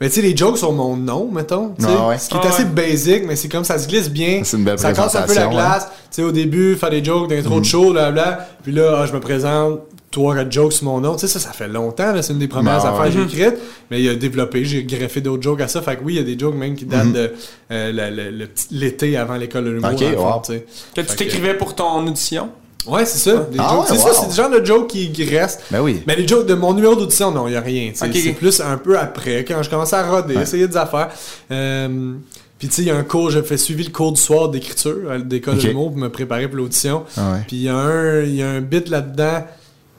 Ben, tu sais, les jokes sur mon nom, mettons. tu sais, Ah ouais. Ce qui est Ah assez ouais. basic, mais c'est comme ça se glisse bien. C'est une belle Ça casse un peu la présentation, glace. Tu sais, au début, faire des jokes d'intro Mhm. de show, blablabla. Puis là, ah, je me présente. Trois, quatre jokes sur mon nom. Tu sais, ça, ça fait longtemps. C'est une des premières Ben affaires ouais. que j'ai écrites. Mais il a développé. J'ai greffé d'autres jokes à ça. Fait que oui, il y a des jokes même qui Mhm. datent de euh, l'été avant l'école de l'humour. Ok, dans le fond, wow. tu. Que t'écrivais pour ton audition? Ouais, c'est ça. Ah ouais, c'est wow. ça, c'est le genre de joke qui restent. Ben oui. Mais les jokes de mon numéro d'audition, non, il n'y a rien. c'est plus un peu après, quand je commençais à roder, essayer des affaires. Euh, puis tu sais, il y a un cours, j'ai fait suivi le cours du soir d'écriture à l'école Ok. de l'humour pour me préparer pour l'audition. Ah ouais. Puis il y, a un- il y a un bit là-dedans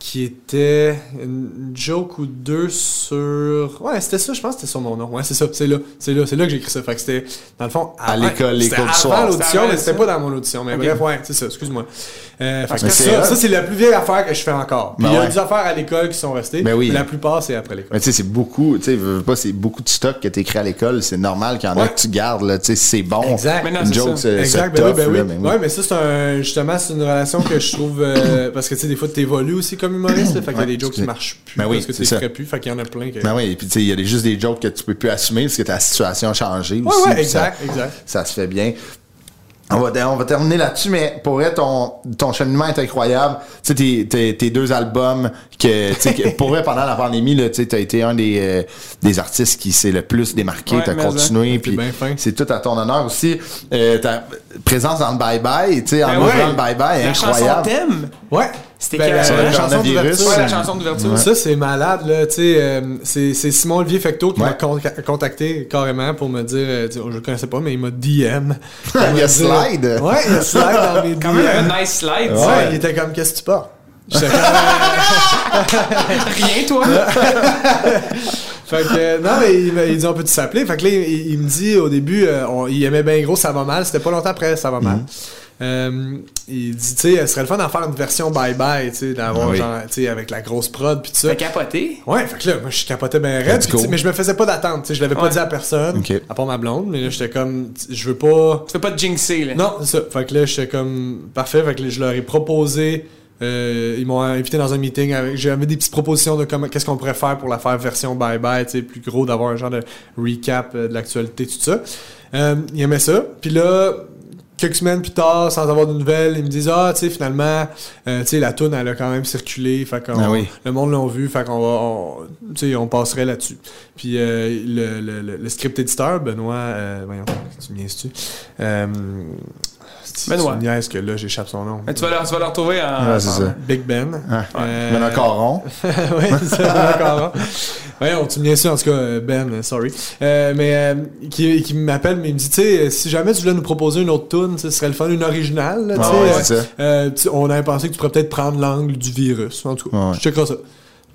qui était une joke ou deux sur... Ouais, c'était ça, je pense que c'était sur mon nom. Ouais, c'est ça, c'est là. C'est là, c'est là que j'ai écrit ça. Fait que c'était, dans le fond... À avant- l'école, l'école du soir. l'audition, C'était mais c'était pas dans mon audition. Mais bref, ouais, c'est ça, excuse-moi. Euh, fait que Mais ça, ça, c'est la plus vieille affaire que je fais encore. Puis Ben il y a ouais. des affaires à l'école qui sont restées. Ben oui. mais la plupart, c'est après l'école. Mais tu sais, c'est beaucoup, tu sais, pas, c'est beaucoup de stock que t'écris à l'école. C'est normal qu'il y en a Ouais. que tu gardes, là. Tu sais, c'est bon. Exact. Mais non, Une c'est joke, ça. c'est Exact, ben oui, ben oui. Ouais, mais ça, c'est un, justement, c'est une relation que je trouve, euh, parce que, tu sais, des fois, t'évolues aussi comme humoriste, là, fait qu'il y a des jokes qui marchent plus, Ben oui, parce que plus, fait qu'il y en a plein que... Ben oui, et puis tu sais, il y a juste des jokes que tu peux plus assumer parce que ta situation a changé ouais, aussi. ouais, exact, Ça, exact. ça se fait bien. On va, on va terminer là-dessus, mais pour vrai, ton, ton cheminement est incroyable. Tu sais, tes, tes, tes deux albums, que, tu sais, pour vrai, pendant la pandémie, là, tu sais, t'as été un des, euh, des artistes qui s'est le plus démarqué. Ouais, t'as mais continué, puis c'est tout à ton honneur aussi. Euh, ta présence dans le Bye Bye, tu sais, en Ben ouvrant ouais. le Bye Bye, chanson incroyable. thème? Ouais. C'était Ben, que- la, chanson? d'ouverture. Ouais, la chanson d'ouverture. Ça, c'est malade, là. Tu sais, euh, c'est c'est Simon Olivier Fecto qui Ouais. m'a con- contacté carrément pour me dire, euh, je le connaissais pas, mais il m'a DM. Il y a dire- slide. Ouais, il y a slide dans mes Quand même un nice slide. Ouais, il était comme, qu'est-ce que tu portes? Rien, toi? Fait que, euh, non, mais il, m'a- il dit, on peut-tu s'appeler? Fait que là, il, il me dit au début, euh, on- il aimait bien gros, ça va mal. C'était pas longtemps après, ça va mal. Euh, il dit, tu sais, ce serait le fun d'en faire une version bye-bye, tu sais, d'avoir oui. genre, tu sais, avec la grosse prod pis tout ça. T'as capoté? Ouais, fait que là, moi, je capotais bien raide, puis, go. mais je me faisais pas d'attente, tu sais, je l'avais pas dit à personne, Ok. à part ma blonde, mais là, j'étais comme, je veux pas... Tu fais pas de jinxer, là. Non, c'est ça. Fait que là, j'étais comme parfait. Fait que là, je leur ai proposé. euh, ils m'ont invité dans un meeting. avec- J'avais des petites propositions de comment, qu'est-ce qu'on pourrait faire pour la faire version bye bye, tu sais, plus gros, d'avoir un genre de recap euh, de l'actualité, tout ça. Euh, ils aimaient ça. Puis là, quelques semaines plus tard, sans avoir de nouvelles, ils me disent ah, tu sais, finalement, euh, tu sais, la toune elle a quand même circulé. Fait qu'on, Ah oui. le monde l'a vu. Fait qu'on va, tu sais, on passerait là-dessus. Puis euh, le, le, le- le script éditeur, Benoît, euh, voyons, tu me? Euh, C'est Benoît. une niaise que là, j'échappe son nom. Mais tu vas le, tu vas le retrouver en. Ouais, c'est en- ça. Big Ben. Ah, Euh, Benoît Caron. oui, c'est d'accord. Ouais, on tu me bien sûr, en tout cas, Ben, euh, sorry. Euh, mais euh, qui, qui m'appelle, mais il me dit, tu sais, euh, si jamais tu voulais nous proposer une autre tune, ce serait le fun, une originale. là, tu Ah sais, ouais, euh, ça. euh, on avait pensé que tu pourrais peut-être prendre l'angle du virus. En tout cas, Ouais. je checkerai ça.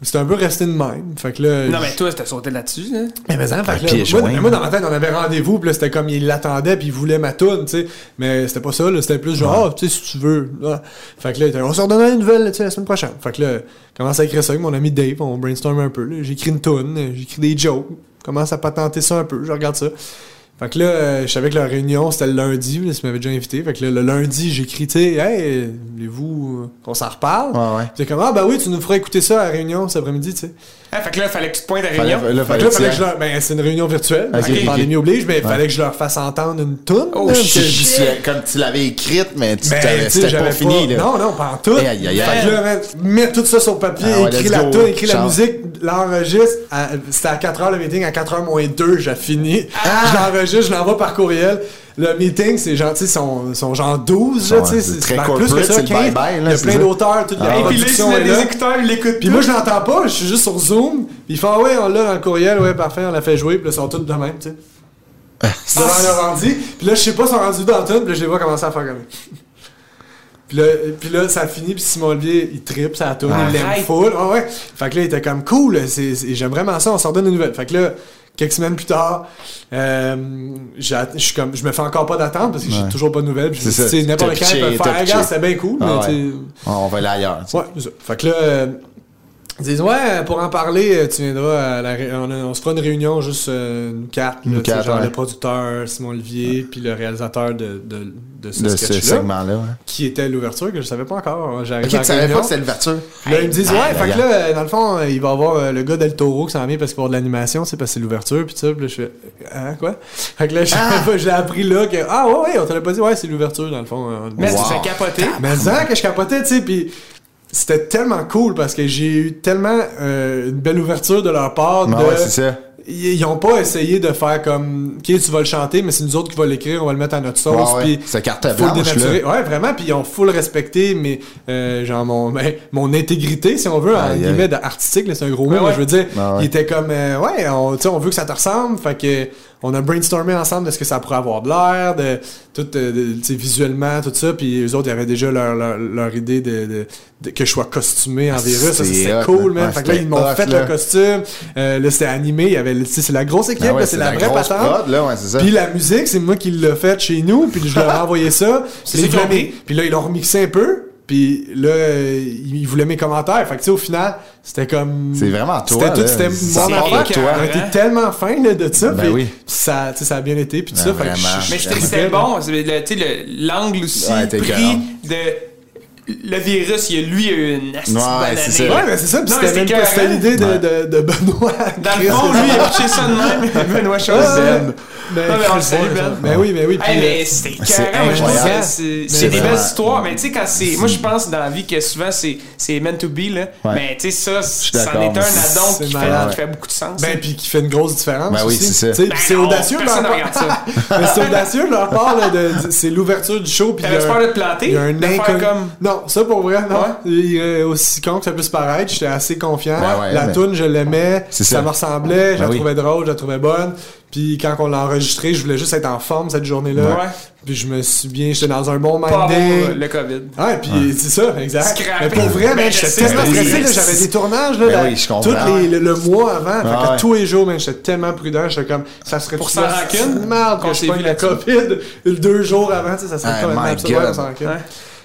C'était un peu resté de même. Fait que là, Non, mais toi, t'as sauté là-dessus. Là. mais, mais hein, fait que là, piège moi, joint. moi, dans ma tête, on avait rendez-vous, puis là, c'était comme il l'attendait, puis il voulait ma toune, tu sais. Mais c'était pas ça, là, c'était plus genre, ah, tu sais, si tu veux. là. Fait que là, il était, on se redonnera une nouvelle, la semaine prochaine. Fait que là, commence à écrire ça avec mon ami Dave, on brainstorm un peu, là. J'écris une toune, j'écris des jokes, commence à patenter ça un peu, je regarde ça. Fait que là, euh, je savais que la réunion, c'était le lundi, tu m'avais déjà invité. Fait que là, le lundi, j'écris, tu sais, hey, voulez-vous euh, qu'on s'en reparle? Ouais, ouais. Comme, ah, bah oui, tu nous feras écouter ça à la réunion cet après-midi, tu sais. Ah, fait que là, fallait que tu te pointes à Fallait- réunion. là, Fait que là, fallait que je leur... Ben, c'est une réunion virtuelle. Ok, parce que ok. pandémie oblige, mais il fallait que je leur fasse entendre une toune. Oh, là, shit. que- Tu- Comme tu l'avais écrite, mais tu Ben, c'était j'avais pas fini. Là. Non, non, pas en tout. Aïe, Fait que là, mets tout ça sur papier, Ah ouais, écris la toune, écris la musique, l'enregistre. À- C'était à 4h le meeting, à 4h moins 2, j'ai fini. Ah! Je l'enregistre, je l'envoie par courriel. Le meeting, c'est genre, tu sais, sont, sont genre 12, là, tu sais, c'est plus que ça, c'est le 15. bye-bye, là, Il y a plein d'auteurs, toute la Ah, Et puis là, production il est a des écouteurs, il l'écoute Puis moi, je l'entends pas, je suis juste sur Zoom. Puis il fait, ah ouais, on l'a dans le courriel, ouais, parfait, on l'a fait jouer, puis là, ils sont tous de même, tu sais. Devant leur rendu. Puis là, je sais pas, ils sont rendus dans le tout, puis là, je les vois commencer à faire comme. Puis là, puis là, ça finit, puis Simon Olivier, il tripe, ça tourne, il l'aime full. Ouais, ouais. Fait que là, il était comme cool, j'aime vraiment ça, on s'en donne des nouvelles. Fait que là, quelques semaines plus tard, euh, j'ai- je suis comme, je me fais encore pas d'attente parce que j'ai Ouais. toujours pas de nouvelles. Puis C'est n'importe quand, il peut pitché, faire, regarde, c'est bien cool, Ah mais ouais. On va aller ailleurs. tu sais. Ouais, c'est ça. Fait que là, euh, ils disent, ouais, pour en parler, euh, tu viendras à la ré- on, a- on se fera une réunion juste euh, là, sais, quatre, genre ouais. le producteur Simon Olivier, puis le réalisateur de, de, de ce De ce sketch-là, segment-là. ouais. qui était l'ouverture, que je savais pas encore. J'arrive Ok, à la tu savais pas que c'était l'ouverture. Là, ils me disent, ouais, fait que là, dans le fond, euh, il va y avoir le gars d'El Toro qui s'en vient parce qu'il va y avoir de l'animation, c'est parce que c'est l'ouverture, puis ça. Puis là, je fais, hein, quoi? Fait que là, je j'ai appris là que, ah ouais, ouais, on te l'a pas dit, ouais, c'est l'ouverture, dans le fond. euh, Mais Wow. tu fais capoter. mais ça que je capotais, tu sais, puis c'était tellement cool parce que j'ai eu tellement euh, une belle ouverture de leur part. Ah de... ouais, c'est ça. Ils ont pas essayé de faire comme, ok, tu vas le chanter, mais c'est nous autres qui va l'écrire, on va le mettre à notre sauce. Ouais, ouais. puis C'est carte blanche, là. Ouais, vraiment, puis ils ont full respecté, mais euh, genre mon, ben, mon intégrité, si on veut, en guillemets, aïe. de artistique, là, c'est un gros mot, Ouais, je veux dire, Ah il était comme, euh, ouais, on, tu sais, on veut que ça te ressemble, fait que on a brainstormé ensemble de ce que ça pourrait avoir de l'air, de tout, euh, de- visuellement, tout ça, puis eux autres, ils avaient déjà leur, leur, leur idée de, de- de- que je sois costumé en virus, ça, c'est c'était cool, man. Fait que là, ils m'ont fait le costume, euh, là, c'était animé, il y avait, c'est la grosse équipe, Ah ouais, là, c'est la, vraie patente. prod, là, ouais, c'est ça. Puis la musique, c'est moi qui l'ai faite chez nous, puis je leur ai envoyé ça. C'est Puis là, ils l'ont remixé un peu. Puis là, euh, ils voulaient mes commentaires. Fait que tu sais, au final, c'était comme. C'est vraiment toi, C'était tout, là. c'était mon affaire. toi. On a été tellement fin là, de ça. Ben puis oui. ça, ça a bien été. Puis tout Ben ça. Fait que je- Mais je- c'était bon, l'angle aussi Ouais, pris de le virus, il y a lui a eu une asti de Ouais, c'est ça. Ouais, mais c'est ça. Puis Non, mais c'était même pas l'idée de, Ouais. de, de Benoît. Dans le fond, c'est lui, il ça. a pitché ça de même. Benoît Chose. Ben, Non, mais on le Ben. Ben oui, ben oui. puis, Hey, euh, mais c'est c'est Mais c'est des belles histoires. Mais tu sais, quand c'est. Moi, je pense dans la vie que souvent, c'est c'est meant to be, là. Ouais. Mais tu sais, ça, c'en est un addon qui fait, malade. qui fait beaucoup de sens. Ben, puis qui fait une grosse différence. Ben oui, c'est ça. Ben c'est audacieux leur part. Mais c'est audacieux leur part, là, de, c'est l'ouverture du show. puis T'avais il y a peur un- de te planter? Il y a un comme- Non, ça pour vrai, non. Ouais. Il est aussi con que ça puisse paraître, j'étais assez confiant. Ouais, la mais- toune, je l'aimais. C'est Ça ça. me ressemblait, je la Ben trouvais drôle, je la trouvais bonne. Puis quand on l'a enregistré, je voulais juste être en forme cette journée-là. Ouais. Puis je me suis bien, j'étais dans un bon Pas mind avoir day. le COVID. Ouais, puis c'est ça, exact. Scrappé. Mais pour vrai, Ben, j'étais tellement stressé, j'avais des tournages, là, Ben oui, je tous les, le, le mois avant, fait Ah que ouais. tous les jours, man, j'étais tellement prudent, j'étais comme, ça serait Pour tout là, rancune, Merde, je s'est pogne vu la. COVID le deux jours avant, tu sais, ça serait God. ouais, on s'en rancune.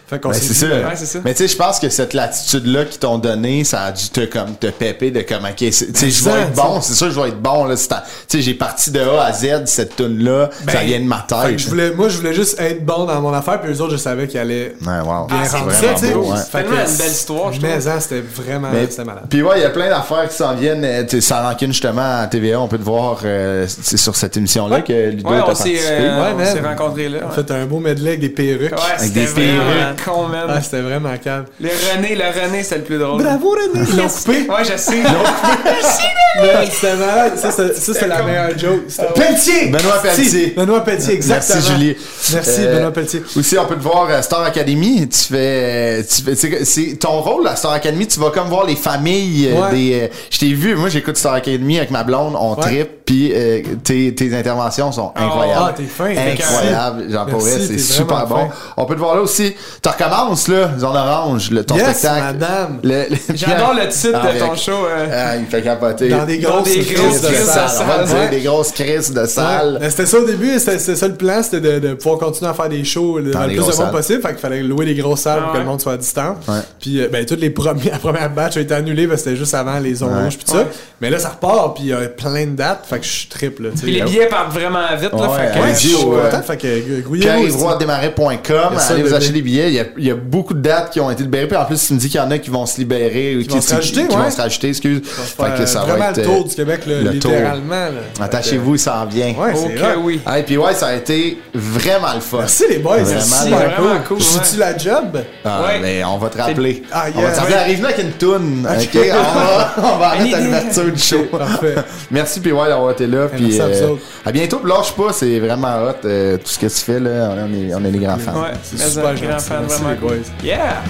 Fait qu'on Ben, s'est c'est ça. Ouais, c'est ça. Mais tu sais, je pense que cette latitude-là qu'ils t'ont donnée, ça a dû te, comme, te pépé de comme, ok, c'est- tu sais, je vais être bon, c'est sûr, je vais être bon, là. c'est Tu sais, j'ai parti de A à Z, cette tune-là, ça vient de ma Ben, fait tête. que je voulais, moi, je voulais juste être bon dans mon affaire, puis les autres, je savais qu'ils allaient Ouais, wow. bien Ah, c'est ça, ça, tu sais. Tellement que une belle histoire, je Mais trouve. hein, c'était vraiment, c'était malade. Puis ouais, il y a plein d'affaires qui s'en viennent. euh, tu sais, Sans rancune, justement, à TVA, on peut te voir euh, c'est sur cette émission-là que Ludo Ouais, on s'est euh, Ouais, on man. s'est rencontrés là. On ouais. fait un beau medley avec des perruques. Ouais, des perruques, con, man. Ah, c'était vraiment calme. Le René, le René, c'est le plus drôle. Bravo, René! Ils l'ont coupé. Ouais, je sais. Man, C'était malade. Ça, c'est- ça, c'est la meilleure joke. Pelletier! Benoît Pelletier. Benoît Pelletier, exactement. Merci, Julie. Merci, Euh, Benoît Pelletier. Aussi, on peut te voir à Star Academy. Tu fais, tu fais- c'est, c'est ton rôle à Star Academy. Tu vas comme voir les familles euh, des. euh, je t'ai vu. Moi, j'écoute Star Academy avec ma blonde. On Ouais. Puis euh, tes, tes interventions sont incroyables. Ah, t'es fin. Incroyable. J'en pourrais. C'est super bon. fin. On peut te voir là aussi. Tu recommences là, Zone Orange, le, ton Yes, spectacle. madame. Le- le- J'adore le titre Ah, de ton avec- show. euh. Ah, il fait capoter. Dans des Dans grosses des crises de salle. On va dire, Ouais. des grosses crises de salle. Ouais. C'était ça au début, c'était ça le plan, c'était de, de pouvoir continuer à faire des shows Dans le plus de monde salles. possible. Fait qu'il fallait louer des grosses salles Ah pour que ouais. le monde soit à distance. Ouais. Puis euh, ben, toutes les premiers, la première batch a été annulée parce que c'était juste avant les rouges puis tout ça. Mais là, ça repart, puis il y a plein de dates. Fait que je suis triple. Tu. Puis les billets partent vraiment vite. Là, Ouais, fait que, ouais, je suis euh, content. Fait que euh, ça, allez vous acheter des billets. Il y, a, il y a beaucoup de dates qui ont été libérées. Puis en plus, tu me dis qu'il y en a qui vont se libérer. ou Qui vont se rajouter, qui ouais. vont se rajouter, excuse. Faire, Fait que ça vraiment va être. le tour euh, du Québec, là, le tour. littéralement. Attachez-vous, il s'en vient. Ouais, c'est hot. oui. Ah, et puis ouais, ça a été vraiment le fun. Merci les boys, Vraiment, vraiment cool. suis-tu la job? Ah, Ouais. mais on va te rappeler. Ah, On va te rappeler. Arrive-nous avec une toune. On va, on va arrêter l'ouverture du show. Parfait. Merci, puis ouais, d'avoir été là. Puis, merci euh, à bientôt. Lâche pas, c'est vraiment hot. euh, tout ce que tu fais, là, on est, on est des grands fans. Ouais, C'est super un grand fan, Merci, vraiment les boys. cool. Yeah!